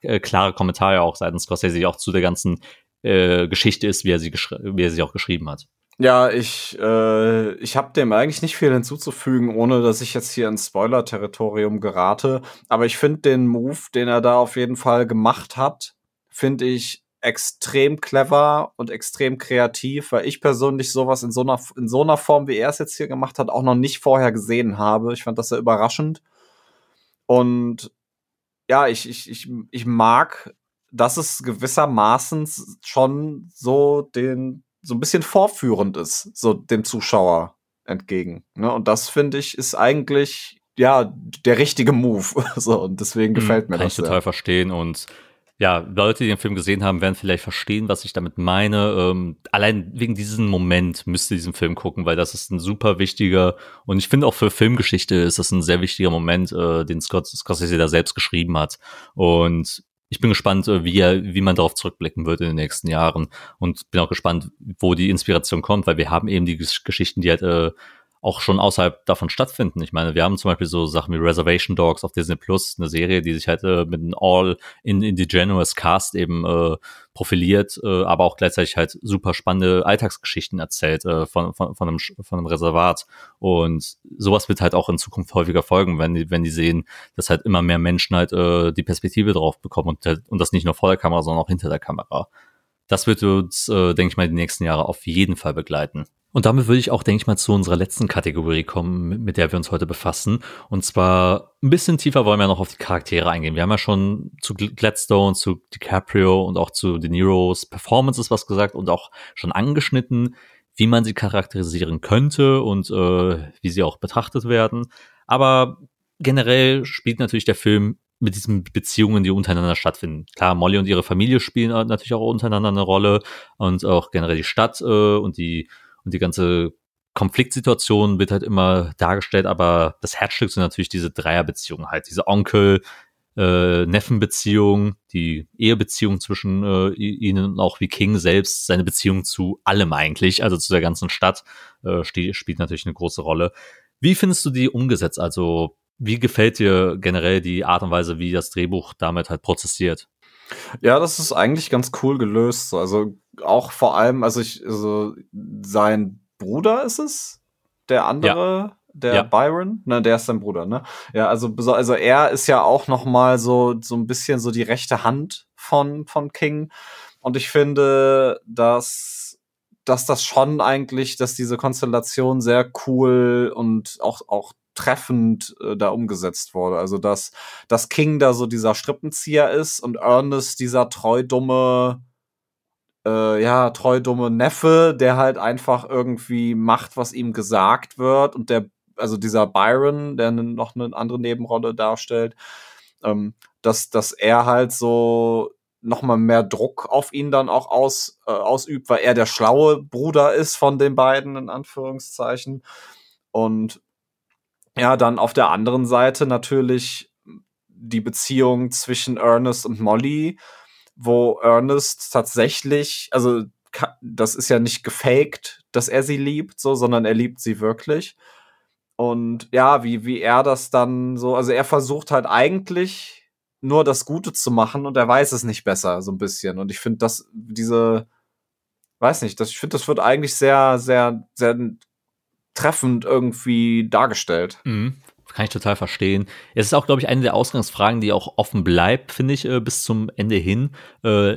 äh, klare Kommentar ja auch seitens Scorsese auch zu der ganzen äh, Geschichte ist, wie er sie, wie er sie auch geschrieben hat. Ja, ich, äh, ich habe dem eigentlich nicht viel hinzuzufügen, ohne dass ich jetzt hier ins Spoiler-Territorium gerate. Aber ich finde den Move, den er da auf jeden Fall gemacht hat, finde ich extrem clever und extrem kreativ, weil ich persönlich sowas in so einer, in so einer Form, wie er es jetzt hier gemacht hat, auch noch nicht vorher gesehen habe. Ich fand das sehr überraschend. Und ja, ich, ich, ich, ich mag, dass es gewissermaßen schon so den, so ein bisschen vorführend ist, so dem Zuschauer. entgegen. Ne? Und das finde ich ist eigentlich ja der richtige Move. <laughs> so und deswegen mhm, gefällt mir Kann das. Kann ich total verstehen und ja, Leute, die den Film gesehen haben, werden vielleicht verstehen, was ich damit meine. Ähm, allein wegen diesem Moment müsst ihr diesen Film gucken, weil das ist ein super wichtiger und ich finde auch für Filmgeschichte ist das ein sehr wichtiger Moment, äh, den Scott Scorsese da selbst geschrieben hat. Und ich bin gespannt, äh, wie, wie man darauf zurückblicken wird in den nächsten Jahren und bin auch gespannt, wo die Inspiration kommt, weil wir haben eben die Geschichten, die halt äh, auch schon außerhalb davon stattfinden. Ich meine, wir haben zum Beispiel so Sachen wie Reservation Dogs auf Disney Plus, eine Serie, die sich halt äh, mit einem All in Cast eben äh, profiliert, äh, aber auch gleichzeitig halt super spannende Alltagsgeschichten erzählt äh, von, von, von, einem, von einem Reservat. Und sowas wird halt auch in Zukunft häufiger folgen, wenn die, wenn die sehen, dass halt immer mehr Menschen halt äh, die Perspektive drauf bekommen und, und das nicht nur vor der Kamera, sondern auch hinter der Kamera. Das wird uns, äh, denke ich mal, die nächsten Jahre auf jeden Fall begleiten. Und damit würde ich auch, denke ich mal, zu unserer letzten Kategorie kommen, mit der wir uns heute befassen. Und zwar ein bisschen tiefer wollen wir noch auf die Charaktere eingehen. Wir haben ja schon zu Gladstone, zu DiCaprio und auch zu De Niro's Performances was gesagt und auch schon angeschnitten, wie man sie charakterisieren könnte und äh, wie sie auch betrachtet werden. Aber generell spielt natürlich der Film mit diesen Beziehungen, die untereinander stattfinden. Klar, Molly und ihre Familie spielen natürlich auch untereinander eine Rolle und auch generell die Stadt äh, und die und die ganze Konfliktsituation wird halt immer dargestellt, aber das Herzstück sind natürlich diese Dreierbeziehungen halt, diese Onkel, äh, Neffenbeziehung, die Ehebeziehung zwischen äh, ihnen und auch wie King selbst, seine Beziehung zu allem eigentlich, also zu der ganzen Stadt, äh, spielt natürlich eine große Rolle. Wie findest du die umgesetzt? Also, wie gefällt dir generell die Art und Weise, wie das Drehbuch damit halt prozessiert? Ja, das ist eigentlich ganz cool gelöst. Also auch vor allem, also ich, also sein Bruder ist es, der andere, ja. der ja. Byron, ne, der ist sein Bruder, ne? Ja, also also er ist ja auch noch mal so so ein bisschen so die rechte Hand von von King und ich finde, dass dass das schon eigentlich, dass diese Konstellation sehr cool und auch auch treffend äh, da umgesetzt wurde. Also dass, dass King da so dieser Strippenzieher ist und Ernest dieser treu dumme, äh, ja, treu dumme Neffe, der halt einfach irgendwie macht, was ihm gesagt wird und der, also dieser Byron, der noch eine andere Nebenrolle darstellt, ähm, dass, dass er halt so noch mal mehr Druck auf ihn dann auch aus, äh, ausübt, weil er der schlaue Bruder ist von den beiden, in Anführungszeichen. Und ja, dann auf der anderen Seite natürlich die Beziehung zwischen Ernest und Molly, wo Ernest tatsächlich, also das ist ja nicht gefaked, dass er sie liebt, so, sondern er liebt sie wirklich. Und ja, wie, wie er das dann so, also er versucht halt eigentlich nur das Gute zu machen und er weiß es nicht besser, so ein bisschen. Und ich finde, dass diese, weiß nicht, das, ich finde, das wird eigentlich sehr, sehr, sehr treffend irgendwie dargestellt. Mhm. Kann ich total verstehen. Es ist auch, glaube ich, eine der Ausgangsfragen, die auch offen bleibt, finde ich, äh, bis zum Ende hin. Äh,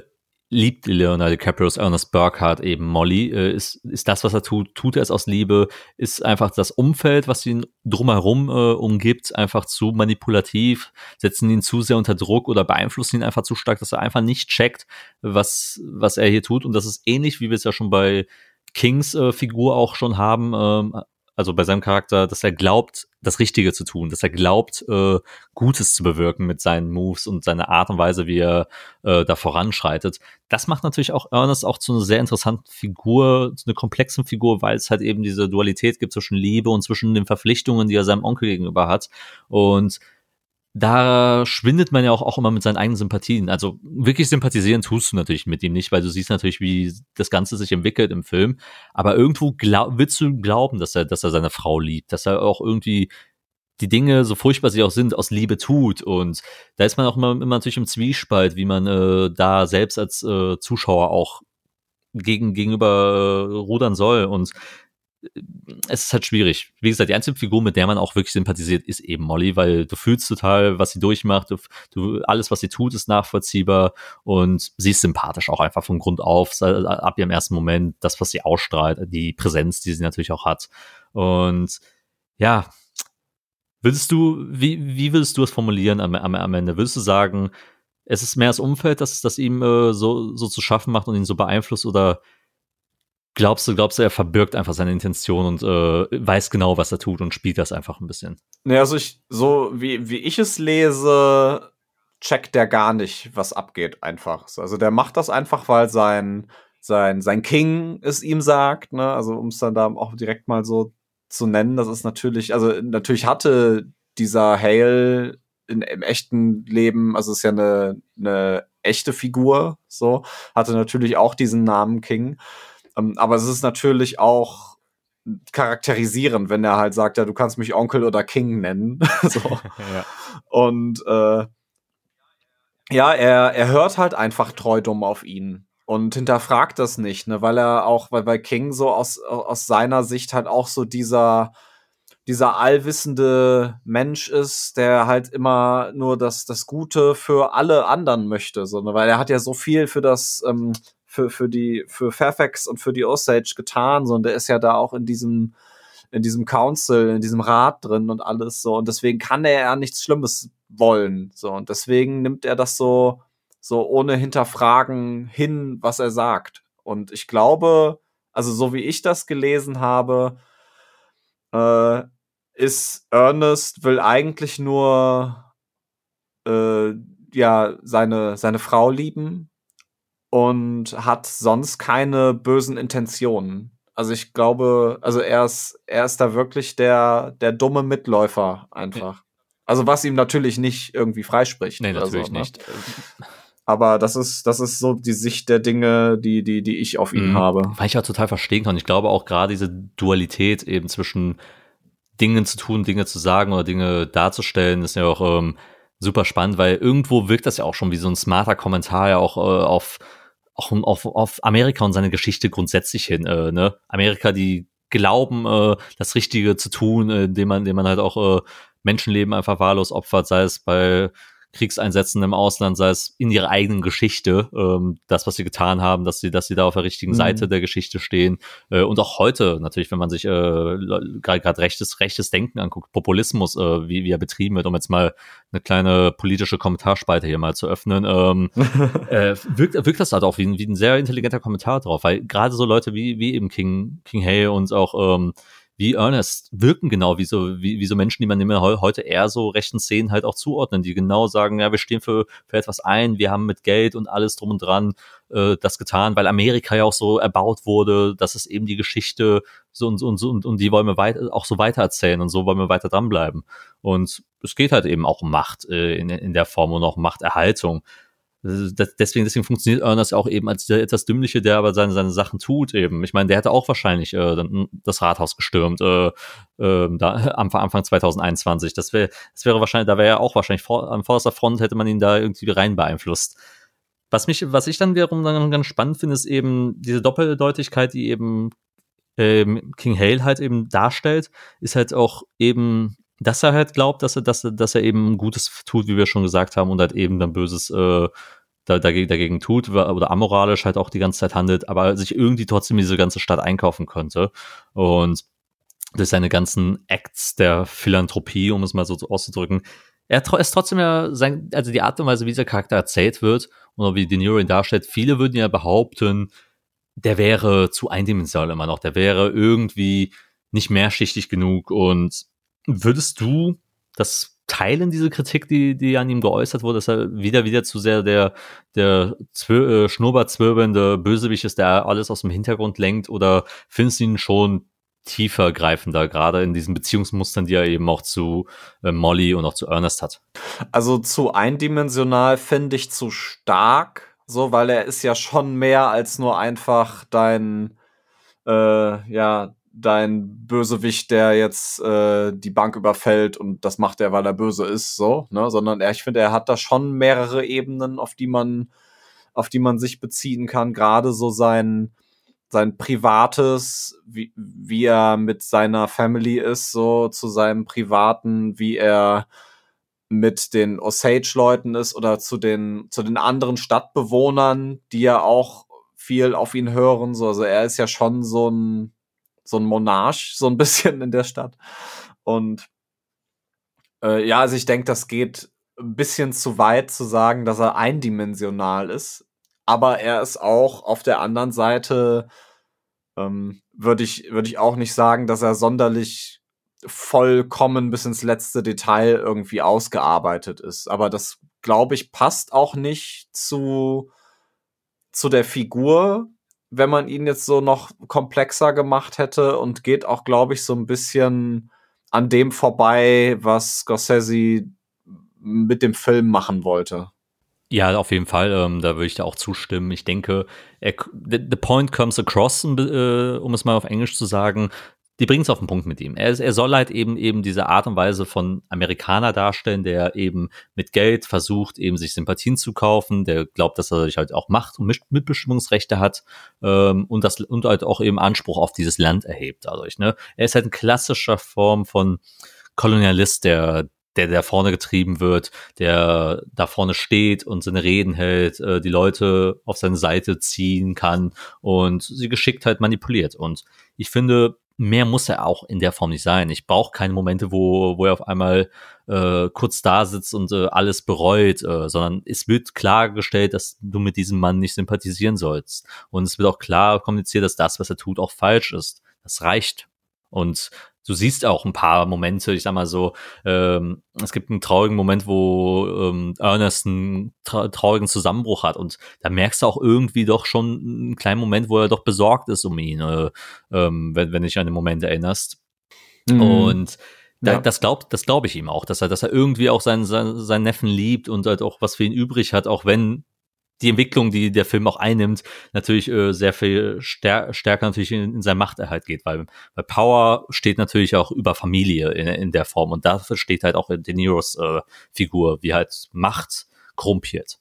liebt Leonardo DiCaprio's Ernest Burkhardt eben Molly? Äh, ist, ist das, was er tut, tut er es aus Liebe? Ist einfach das Umfeld, was ihn drumherum äh, umgibt, einfach zu manipulativ? Setzen ihn zu sehr unter Druck oder beeinflussen ihn einfach zu stark, dass er einfach nicht checkt, was, was er hier tut? Und das ist ähnlich, wie wir es ja schon bei Kings äh, Figur auch schon haben, ähm, also bei seinem Charakter, dass er glaubt, das Richtige zu tun, dass er glaubt, äh, Gutes zu bewirken mit seinen Moves und seiner Art und Weise, wie er äh, da voranschreitet. Das macht natürlich auch Ernest auch zu einer sehr interessanten Figur, zu einer komplexen Figur, weil es halt eben diese Dualität gibt zwischen Liebe und zwischen den Verpflichtungen, die er seinem Onkel gegenüber hat. Und da schwindet man ja auch, auch immer mit seinen eigenen Sympathien. Also wirklich sympathisieren tust du natürlich mit ihm nicht, weil du siehst natürlich, wie das Ganze sich entwickelt im Film. Aber irgendwo glaub, willst du glauben, dass er, dass er seine Frau liebt, dass er auch irgendwie die Dinge, so furchtbar sie auch sind, aus Liebe tut. Und da ist man auch immer, immer natürlich im Zwiespalt, wie man äh, da selbst als äh, Zuschauer auch gegen, gegenüber äh, rudern soll. Und es ist halt schwierig. Wie gesagt, die einzige Figur, mit der man auch wirklich sympathisiert, ist eben Molly, weil du fühlst total, was sie durchmacht. Du, du, alles, was sie tut, ist nachvollziehbar und sie ist sympathisch auch einfach von Grund auf, ab ihrem ersten Moment, das, was sie ausstrahlt, die Präsenz, die sie natürlich auch hat. Und ja, würdest du, wie, wie würdest du es formulieren am, am, am Ende? Würdest du sagen, es ist mehr das Umfeld, das, das ihm äh, so, so zu schaffen macht und ihn so beeinflusst oder glaubst du, glaubst du, er verbirgt einfach seine Intention und äh, weiß genau, was er tut und spielt das einfach ein bisschen? Ne, also ich, so wie, wie ich es lese, checkt der gar nicht, was abgeht, einfach. Also der macht das einfach, weil sein, sein, sein King es ihm sagt, ne? Also um es dann da auch direkt mal so zu nennen, das ist natürlich, also natürlich hatte dieser Hale in, im echten Leben, also ist ja eine, eine echte Figur, so, hatte natürlich auch diesen Namen King. Ähm, aber es ist natürlich auch charakterisierend, wenn er halt sagt, ja, du kannst mich Onkel oder King nennen. <laughs> so. <laughs> ja. Und äh, ja, er, er hört halt einfach treu dumm auf ihn und hinterfragt das nicht, ne, weil er auch, weil bei King so aus, aus seiner Sicht halt auch so dieser, dieser allwissende Mensch ist, der halt immer nur das, das Gute für alle anderen möchte, so, ne, weil er hat ja so viel für das, ähm, für, für die, für Fairfax und für die Osage getan, so, und der ist ja da auch in diesem, in diesem Council, in diesem Rat drin und alles so. Und deswegen kann er ja nichts Schlimmes wollen. So. Und deswegen nimmt er das so, so ohne hinterfragen hin, was er sagt. Und ich glaube, also so wie ich das gelesen habe, äh, ist Ernest will eigentlich nur äh, ja seine seine Frau lieben und hat sonst keine bösen Intentionen. Also ich glaube, also er ist, er ist da wirklich der, der dumme Mitläufer einfach. Also was ihm natürlich nicht irgendwie freispricht. Nee, natürlich so, ne? nicht. <laughs> Aber das ist, das ist so die Sicht der Dinge, die, die, die ich auf ihn mhm. habe. Weil ich ja total verstehen kann. Ich glaube auch gerade diese Dualität eben zwischen Dingen zu tun, Dinge zu sagen oder Dinge darzustellen, ist ja auch ähm, super spannend, weil irgendwo wirkt das ja auch schon wie so ein smarter Kommentar ja auch äh, auf auch auf, auf Amerika und seine Geschichte grundsätzlich hin. Äh, ne? Amerika, die glauben, äh, das Richtige zu tun, äh, indem man, indem man halt auch äh, Menschenleben einfach wahllos opfert, sei es bei Kriegseinsätzen im Ausland, sei es in ihrer eigenen Geschichte, ähm, das, was sie getan haben, dass sie, dass sie da auf der richtigen mhm. Seite der Geschichte stehen. Äh, und auch heute, natürlich, wenn man sich äh, gerade rechtes, rechtes Denken anguckt, Populismus, äh, wie, wie er betrieben wird, um jetzt mal eine kleine politische Kommentarspalte hier mal zu öffnen, ähm, <laughs> äh, wirkt, wirkt das halt auch wie ein, wie ein sehr intelligenter Kommentar drauf, weil gerade so Leute wie, wie eben King, King Hay und auch ähm, wie Ernest wirken genau wie so, wie, wie so Menschen, die man immer heute eher so rechten Szenen halt auch zuordnen, die genau sagen, ja, wir stehen für, für etwas ein, wir haben mit Geld und alles drum und dran äh, das getan, weil Amerika ja auch so erbaut wurde, dass es eben die Geschichte so und, und, und, und die wollen wir weit, auch so weitererzählen und so wollen wir weiter dranbleiben. Und es geht halt eben auch um Macht äh, in, in der Form und auch Machterhaltung deswegen, deswegen funktioniert Ernest auch eben als der etwas Dümmliche, der aber seine, seine Sachen tut eben. Ich meine, der hätte auch wahrscheinlich äh, dann das Rathaus gestürmt, äh, äh, da, <laughs> am Anfang 2021. Das wäre, das wäre wahrscheinlich, da wäre er auch wahrscheinlich vor, an vorderster Front hätte man ihn da irgendwie rein beeinflusst. Was mich, was ich dann wiederum dann ganz spannend finde, ist eben diese Doppeldeutigkeit, die eben ähm, King Hale halt eben darstellt, ist halt auch eben dass er halt glaubt, dass er, dass er, dass er eben Gutes tut, wie wir schon gesagt haben, und halt eben dann Böses äh, da, dagegen, dagegen tut oder amoralisch halt auch die ganze Zeit handelt, aber sich irgendwie trotzdem diese ganze Stadt einkaufen könnte. Und durch seine ganzen Acts der Philanthropie, um es mal so auszudrücken, er ist trotzdem ja sein, also die Art und Weise, wie dieser Charakter erzählt wird oder wie De Niro ihn darstellt, viele würden ja behaupten, der wäre zu eindimensional immer noch, der wäre irgendwie nicht mehrschichtig genug und Würdest du das teilen, diese Kritik, die, die an ihm geäußert wurde, dass er wieder, wieder zu sehr der, der Zwir äh, schnurrbartzwirbelnde Bösewicht ist, der alles aus dem Hintergrund lenkt? Oder findest du ihn schon tiefer greifender, gerade in diesen Beziehungsmustern, die er eben auch zu äh, Molly und auch zu Ernest hat? Also zu eindimensional finde ich zu stark, so, weil er ist ja schon mehr als nur einfach dein, äh, ja, dein Bösewicht, der jetzt äh, die Bank überfällt und das macht er, weil er böse ist, so, ne? Sondern er, ich finde, er hat da schon mehrere Ebenen, auf die man, auf die man sich beziehen kann. Gerade so sein, sein privates, wie, wie er mit seiner Family ist, so zu seinem privaten, wie er mit den Osage-Leuten ist oder zu den, zu den anderen Stadtbewohnern, die ja auch viel auf ihn hören. So, also er ist ja schon so ein, so ein Monarch, so ein bisschen in der Stadt. Und äh, ja, also ich denke, das geht ein bisschen zu weit zu sagen, dass er eindimensional ist. Aber er ist auch auf der anderen Seite ähm, würde ich, würde ich auch nicht sagen, dass er sonderlich vollkommen bis ins letzte Detail irgendwie ausgearbeitet ist. Aber das, glaube ich, passt auch nicht zu, zu der Figur, wenn man ihn jetzt so noch komplexer gemacht hätte und geht auch, glaube ich, so ein bisschen an dem vorbei, was Scorsese mit dem Film machen wollte. Ja, auf jeden Fall. Ähm, da würde ich da auch zustimmen. Ich denke, er, the, the point comes across, äh, um es mal auf Englisch zu sagen, die bringen es auf den Punkt mit ihm. Er, er soll halt eben eben diese Art und Weise von Amerikaner darstellen, der eben mit Geld versucht, eben sich Sympathien zu kaufen, der glaubt, dass er sich halt auch Macht und Mitbestimmungsrechte hat ähm, und das und halt auch eben Anspruch auf dieses Land erhebt dadurch. Ne? Er ist halt ein klassischer Form von Kolonialist, der der da vorne getrieben wird, der da vorne steht und seine Reden hält, äh, die Leute auf seine Seite ziehen kann und sie geschickt halt manipuliert. Und ich finde, mehr muss er auch in der Form nicht sein. Ich brauche keine Momente, wo, wo er auf einmal äh, kurz da sitzt und äh, alles bereut, äh, sondern es wird klargestellt, dass du mit diesem Mann nicht sympathisieren sollst. Und es wird auch klar kommuniziert, dass das, was er tut, auch falsch ist. Das reicht. Und du siehst auch ein paar Momente, ich sag mal so, ähm, es gibt einen traurigen Moment, wo ähm, Ernest einen tra traurigen Zusammenbruch hat und da merkst du auch irgendwie doch schon einen kleinen Moment, wo er doch besorgt ist um ihn, äh, ähm, wenn, wenn dich an den Moment erinnerst. Mhm. Und da, ja. das glaubt, das glaube ich ihm auch, dass er, dass er irgendwie auch seinen, seinen, seinen Neffen liebt und halt auch was für ihn übrig hat, auch wenn die Entwicklung, die der Film auch einnimmt, natürlich äh, sehr viel stär stärker natürlich in, in seinen Machterhalt geht, weil, weil Power steht natürlich auch über Familie in, in der Form und dafür steht halt auch De Niros äh, Figur, wie halt Macht krumpiert.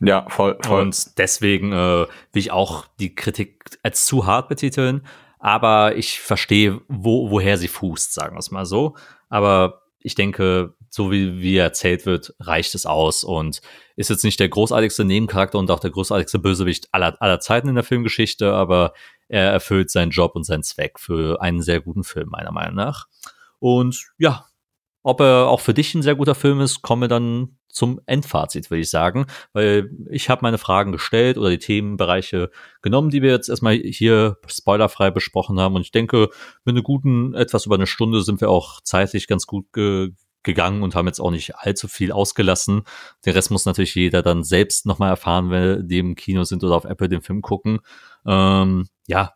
Ja, voll, voll. Und deswegen äh, will ich auch die Kritik als zu hart betiteln, aber ich verstehe, wo, woher sie fußt, sagen wir es mal so. Aber ich denke, so wie, wie erzählt wird, reicht es aus und ist jetzt nicht der großartigste Nebencharakter und auch der großartigste Bösewicht aller, aller Zeiten in der Filmgeschichte, aber er erfüllt seinen Job und seinen Zweck für einen sehr guten Film, meiner Meinung nach. Und ja, ob er auch für dich ein sehr guter Film ist, kommen wir dann zum Endfazit, würde ich sagen, weil ich habe meine Fragen gestellt oder die Themenbereiche genommen, die wir jetzt erstmal hier spoilerfrei besprochen haben. Und ich denke, mit einer guten, etwas über eine Stunde sind wir auch zeitlich ganz gut ge gegangen und haben jetzt auch nicht allzu viel ausgelassen. Den Rest muss natürlich jeder dann selbst nochmal erfahren, wenn die im Kino sind oder auf Apple den Film gucken. Ähm, ja,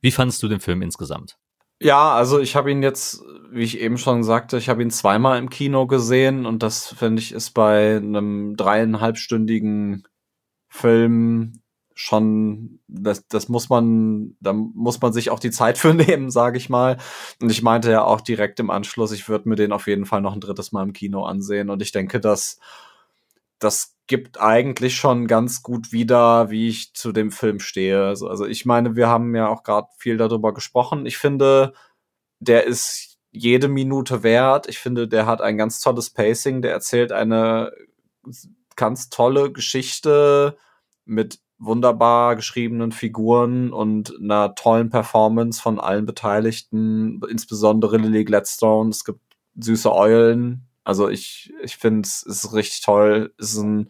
wie fandest du den Film insgesamt? Ja, also ich habe ihn jetzt, wie ich eben schon sagte, ich habe ihn zweimal im Kino gesehen und das finde ich ist bei einem dreieinhalbstündigen Film schon, das, das muss man, da muss man sich auch die Zeit für <laughs> nehmen, sage ich mal. Und ich meinte ja auch direkt im Anschluss, ich würde mir den auf jeden Fall noch ein drittes Mal im Kino ansehen. Und ich denke, dass das gibt eigentlich schon ganz gut wieder, wie ich zu dem Film stehe. Also, also ich meine, wir haben ja auch gerade viel darüber gesprochen. Ich finde, der ist jede Minute wert. Ich finde, der hat ein ganz tolles Pacing. Der erzählt eine ganz tolle Geschichte mit wunderbar geschriebenen Figuren und einer tollen Performance von allen Beteiligten, insbesondere Lily Gladstone. Es gibt süße Eulen. Also ich, ich finde es ist richtig toll. Ist ein,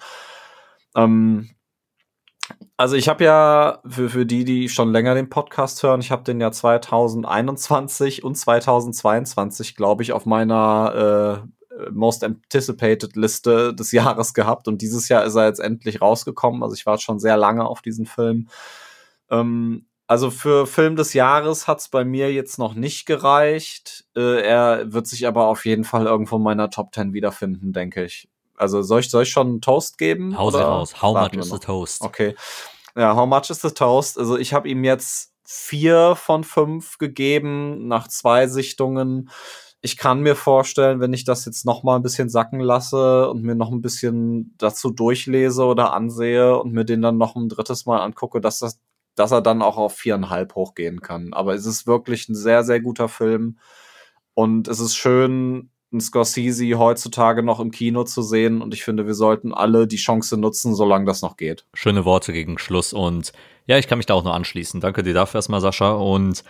ähm, also ich habe ja für, für die, die schon länger den Podcast hören, ich habe den ja 2021 und 2022, glaube ich, auf meiner äh, Most Anticipated Liste des <laughs> Jahres gehabt und dieses Jahr ist er jetzt endlich rausgekommen. Also ich war schon sehr lange auf diesen Film. Ähm, also für Film des Jahres hat es bei mir jetzt noch nicht gereicht. Äh, er wird sich aber auf jeden Fall irgendwo in meiner Top 10 wiederfinden, denke ich. Also soll ich, soll ich schon einen Toast geben? Hau sie raus. How much is the toast? Okay. Ja, how much is the toast? Also ich habe ihm jetzt vier von fünf gegeben nach zwei Sichtungen ich kann mir vorstellen, wenn ich das jetzt noch mal ein bisschen sacken lasse und mir noch ein bisschen dazu durchlese oder ansehe und mir den dann noch ein drittes Mal angucke, dass das, dass er dann auch auf viereinhalb hochgehen kann. Aber es ist wirklich ein sehr, sehr guter Film. Und es ist schön, einen Scorsese heutzutage noch im Kino zu sehen. Und ich finde, wir sollten alle die Chance nutzen, solange das noch geht. Schöne Worte gegen Schluss. Und ja, ich kann mich da auch nur anschließen. Danke dir dafür erstmal, Sascha. Und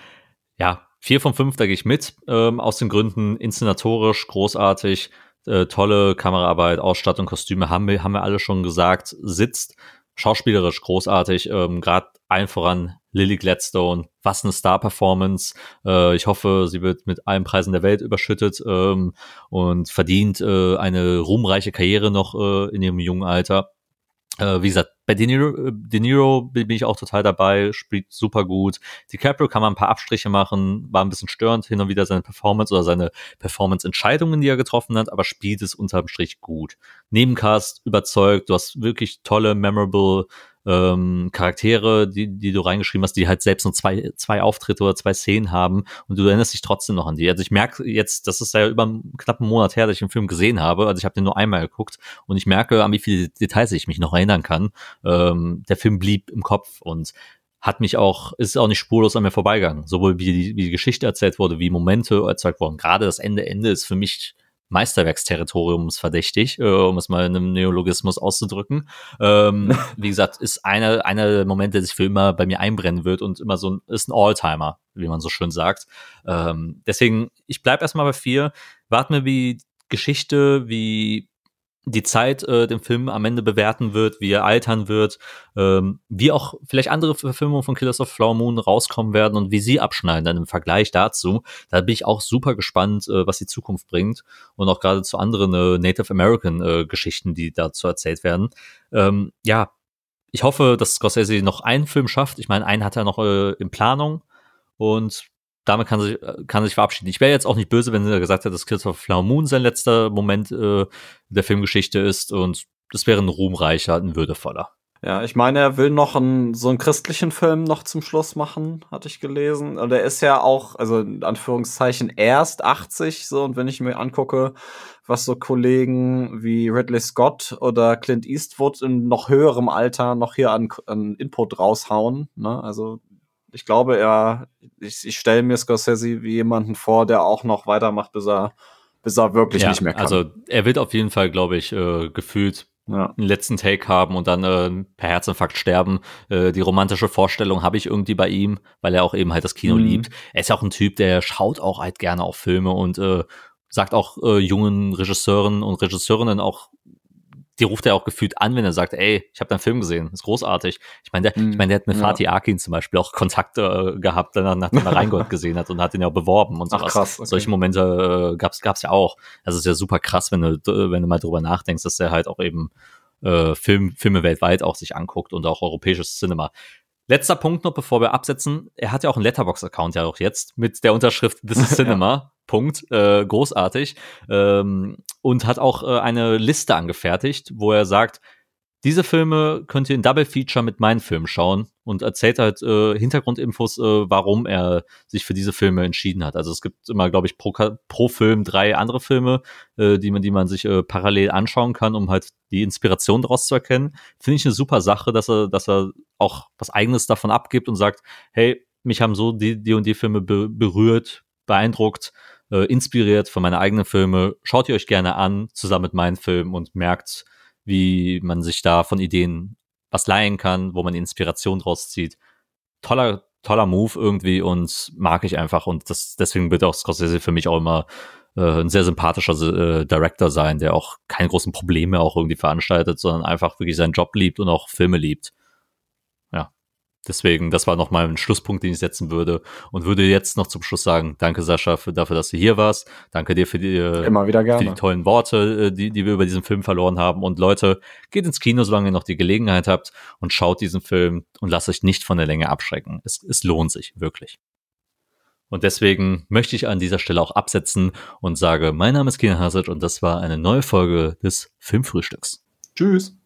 ja, Vier von fünf, da gehe ich mit, ähm, aus den Gründen inszenatorisch großartig, äh, tolle Kameraarbeit, Ausstattung, Kostüme haben wir, haben wir alle schon gesagt, sitzt schauspielerisch großartig, ähm, gerade allen voran Lily Gladstone. Was eine Star-Performance. Äh, ich hoffe, sie wird mit allen Preisen der Welt überschüttet ähm, und verdient äh, eine ruhmreiche Karriere noch äh, in ihrem jungen Alter. Äh, wie gesagt, bei De Niro, äh, De Niro bin ich auch total dabei, spielt super gut. DiCaprio kann man ein paar Abstriche machen, war ein bisschen störend hin und wieder seine Performance oder seine Performance-Entscheidungen, die er getroffen hat, aber spielt es unterm Strich gut. Nebencast überzeugt, du hast wirklich tolle, memorable ähm, Charaktere, die, die du reingeschrieben hast, die halt selbst nur zwei, zwei Auftritte oder zwei Szenen haben und du erinnerst dich trotzdem noch an die. Also ich merke jetzt, das ist ja über einen knappen Monat her, dass ich den Film gesehen habe. Also ich habe den nur einmal geguckt und ich merke, an wie viele Details ich mich noch erinnern kann. Ähm, der Film blieb im Kopf und hat mich auch, ist auch nicht spurlos an mir vorbeigegangen. Sowohl wie die, wie die Geschichte erzählt wurde, wie Momente erzeugt wurden. Gerade das Ende, Ende ist für mich Meisterwerksterritoriums verdächtig, äh, um es mal in einem Neologismus auszudrücken. Ähm, <laughs> wie gesagt, ist einer einer der Momente, der sich für immer bei mir einbrennen wird und immer so ein, ist ein Alltimer, wie man so schön sagt. Ähm, deswegen, ich bleib erstmal bei vier. Warten wir, wie Geschichte, wie die Zeit äh, den Film am Ende bewerten wird, wie er altern wird, ähm, wie auch vielleicht andere Verfilmungen von Killers of Flower Moon rauskommen werden und wie sie abschneiden dann im Vergleich dazu. Da bin ich auch super gespannt, äh, was die Zukunft bringt und auch gerade zu anderen äh, Native American äh, Geschichten, die dazu erzählt werden. Ähm, ja, ich hoffe, dass Scorsese noch einen Film schafft. Ich meine, einen hat er noch äh, in Planung und damit kann sich, kann sich verabschieden. Ich wäre jetzt auch nicht böse, wenn er gesagt hätte, dass Kills of Flower Moon sein letzter Moment äh, der Filmgeschichte ist und das wäre ein ruhmreicher, ein würdevoller. Ja, ich meine, er will noch einen, so einen christlichen Film noch zum Schluss machen, hatte ich gelesen. Und er ist ja auch, also in Anführungszeichen, erst 80, so. Und wenn ich mir angucke, was so Kollegen wie Ridley Scott oder Clint Eastwood in noch höherem Alter noch hier an, an Input raushauen, ne? Also ich glaube, er, ich, ich stelle mir Scorsese wie jemanden vor, der auch noch weitermacht, bis er, bis er wirklich ja, nicht mehr kann. Also er wird auf jeden Fall, glaube ich, äh, gefühlt ja. einen letzten Take haben und dann äh, per Herzinfarkt sterben. Äh, die romantische Vorstellung habe ich irgendwie bei ihm, weil er auch eben halt das Kino mhm. liebt. Er ist auch ein Typ, der schaut auch halt gerne auf Filme und äh, sagt auch äh, jungen Regisseuren und Regisseurinnen auch die ruft er auch gefühlt an, wenn er sagt, ey, ich habe deinen Film gesehen, ist großartig. Ich meine, der, ich meine, der hat mit ja. Fatih Akin zum Beispiel auch Kontakte äh, gehabt, nachdem er Reingold <laughs> gesehen hat und hat ihn ja auch beworben und sowas. Ach, krass, okay. Solche Momente äh, gab's gab's ja auch. Also ist ja super krass, wenn du wenn du mal drüber nachdenkst, dass er halt auch eben äh, Film, Filme weltweit auch sich anguckt und auch europäisches Cinema. Letzter Punkt noch, bevor wir absetzen. Er hat ja auch einen Letterbox-Account ja auch jetzt mit der Unterschrift This is <laughs> Cinema. Punkt. Äh, großartig. Ähm, und hat auch äh, eine Liste angefertigt, wo er sagt, diese Filme könnt ihr in Double Feature mit meinen Filmen schauen und erzählt halt äh, Hintergrundinfos, äh, warum er sich für diese Filme entschieden hat. Also es gibt immer, glaube ich, pro, pro Film drei andere Filme, äh, die man, die man sich äh, parallel anschauen kann, um halt die Inspiration daraus zu erkennen. Finde ich eine super Sache, dass er, dass er auch was Eigenes davon abgibt und sagt, hey, mich haben so die, die und die Filme be berührt, beeindruckt, äh, inspiriert von meinen eigenen Filme. Schaut ihr euch gerne an, zusammen mit meinen Filmen und merkt, wie man sich da von Ideen was leihen kann, wo man Inspiration draus zieht. Toller, toller Move irgendwie und mag ich einfach und das, deswegen wird auch Scorsese für mich auch immer äh, ein sehr sympathischer äh, Director sein, der auch keine großen Probleme auch irgendwie veranstaltet, sondern einfach wirklich seinen Job liebt und auch Filme liebt. Deswegen, das war nochmal ein Schlusspunkt, den ich setzen würde und würde jetzt noch zum Schluss sagen, danke Sascha für, dafür, dass du hier warst. Danke dir für die, äh, Immer wieder gerne. für die tollen Worte, äh, die, die wir über diesen Film verloren haben. Und Leute, geht ins Kino, solange ihr noch die Gelegenheit habt und schaut diesen Film und lasst euch nicht von der Länge abschrecken. Es, es lohnt sich, wirklich. Und deswegen möchte ich an dieser Stelle auch absetzen und sage, mein Name ist Kina Hazard und das war eine neue Folge des Filmfrühstücks. Tschüss.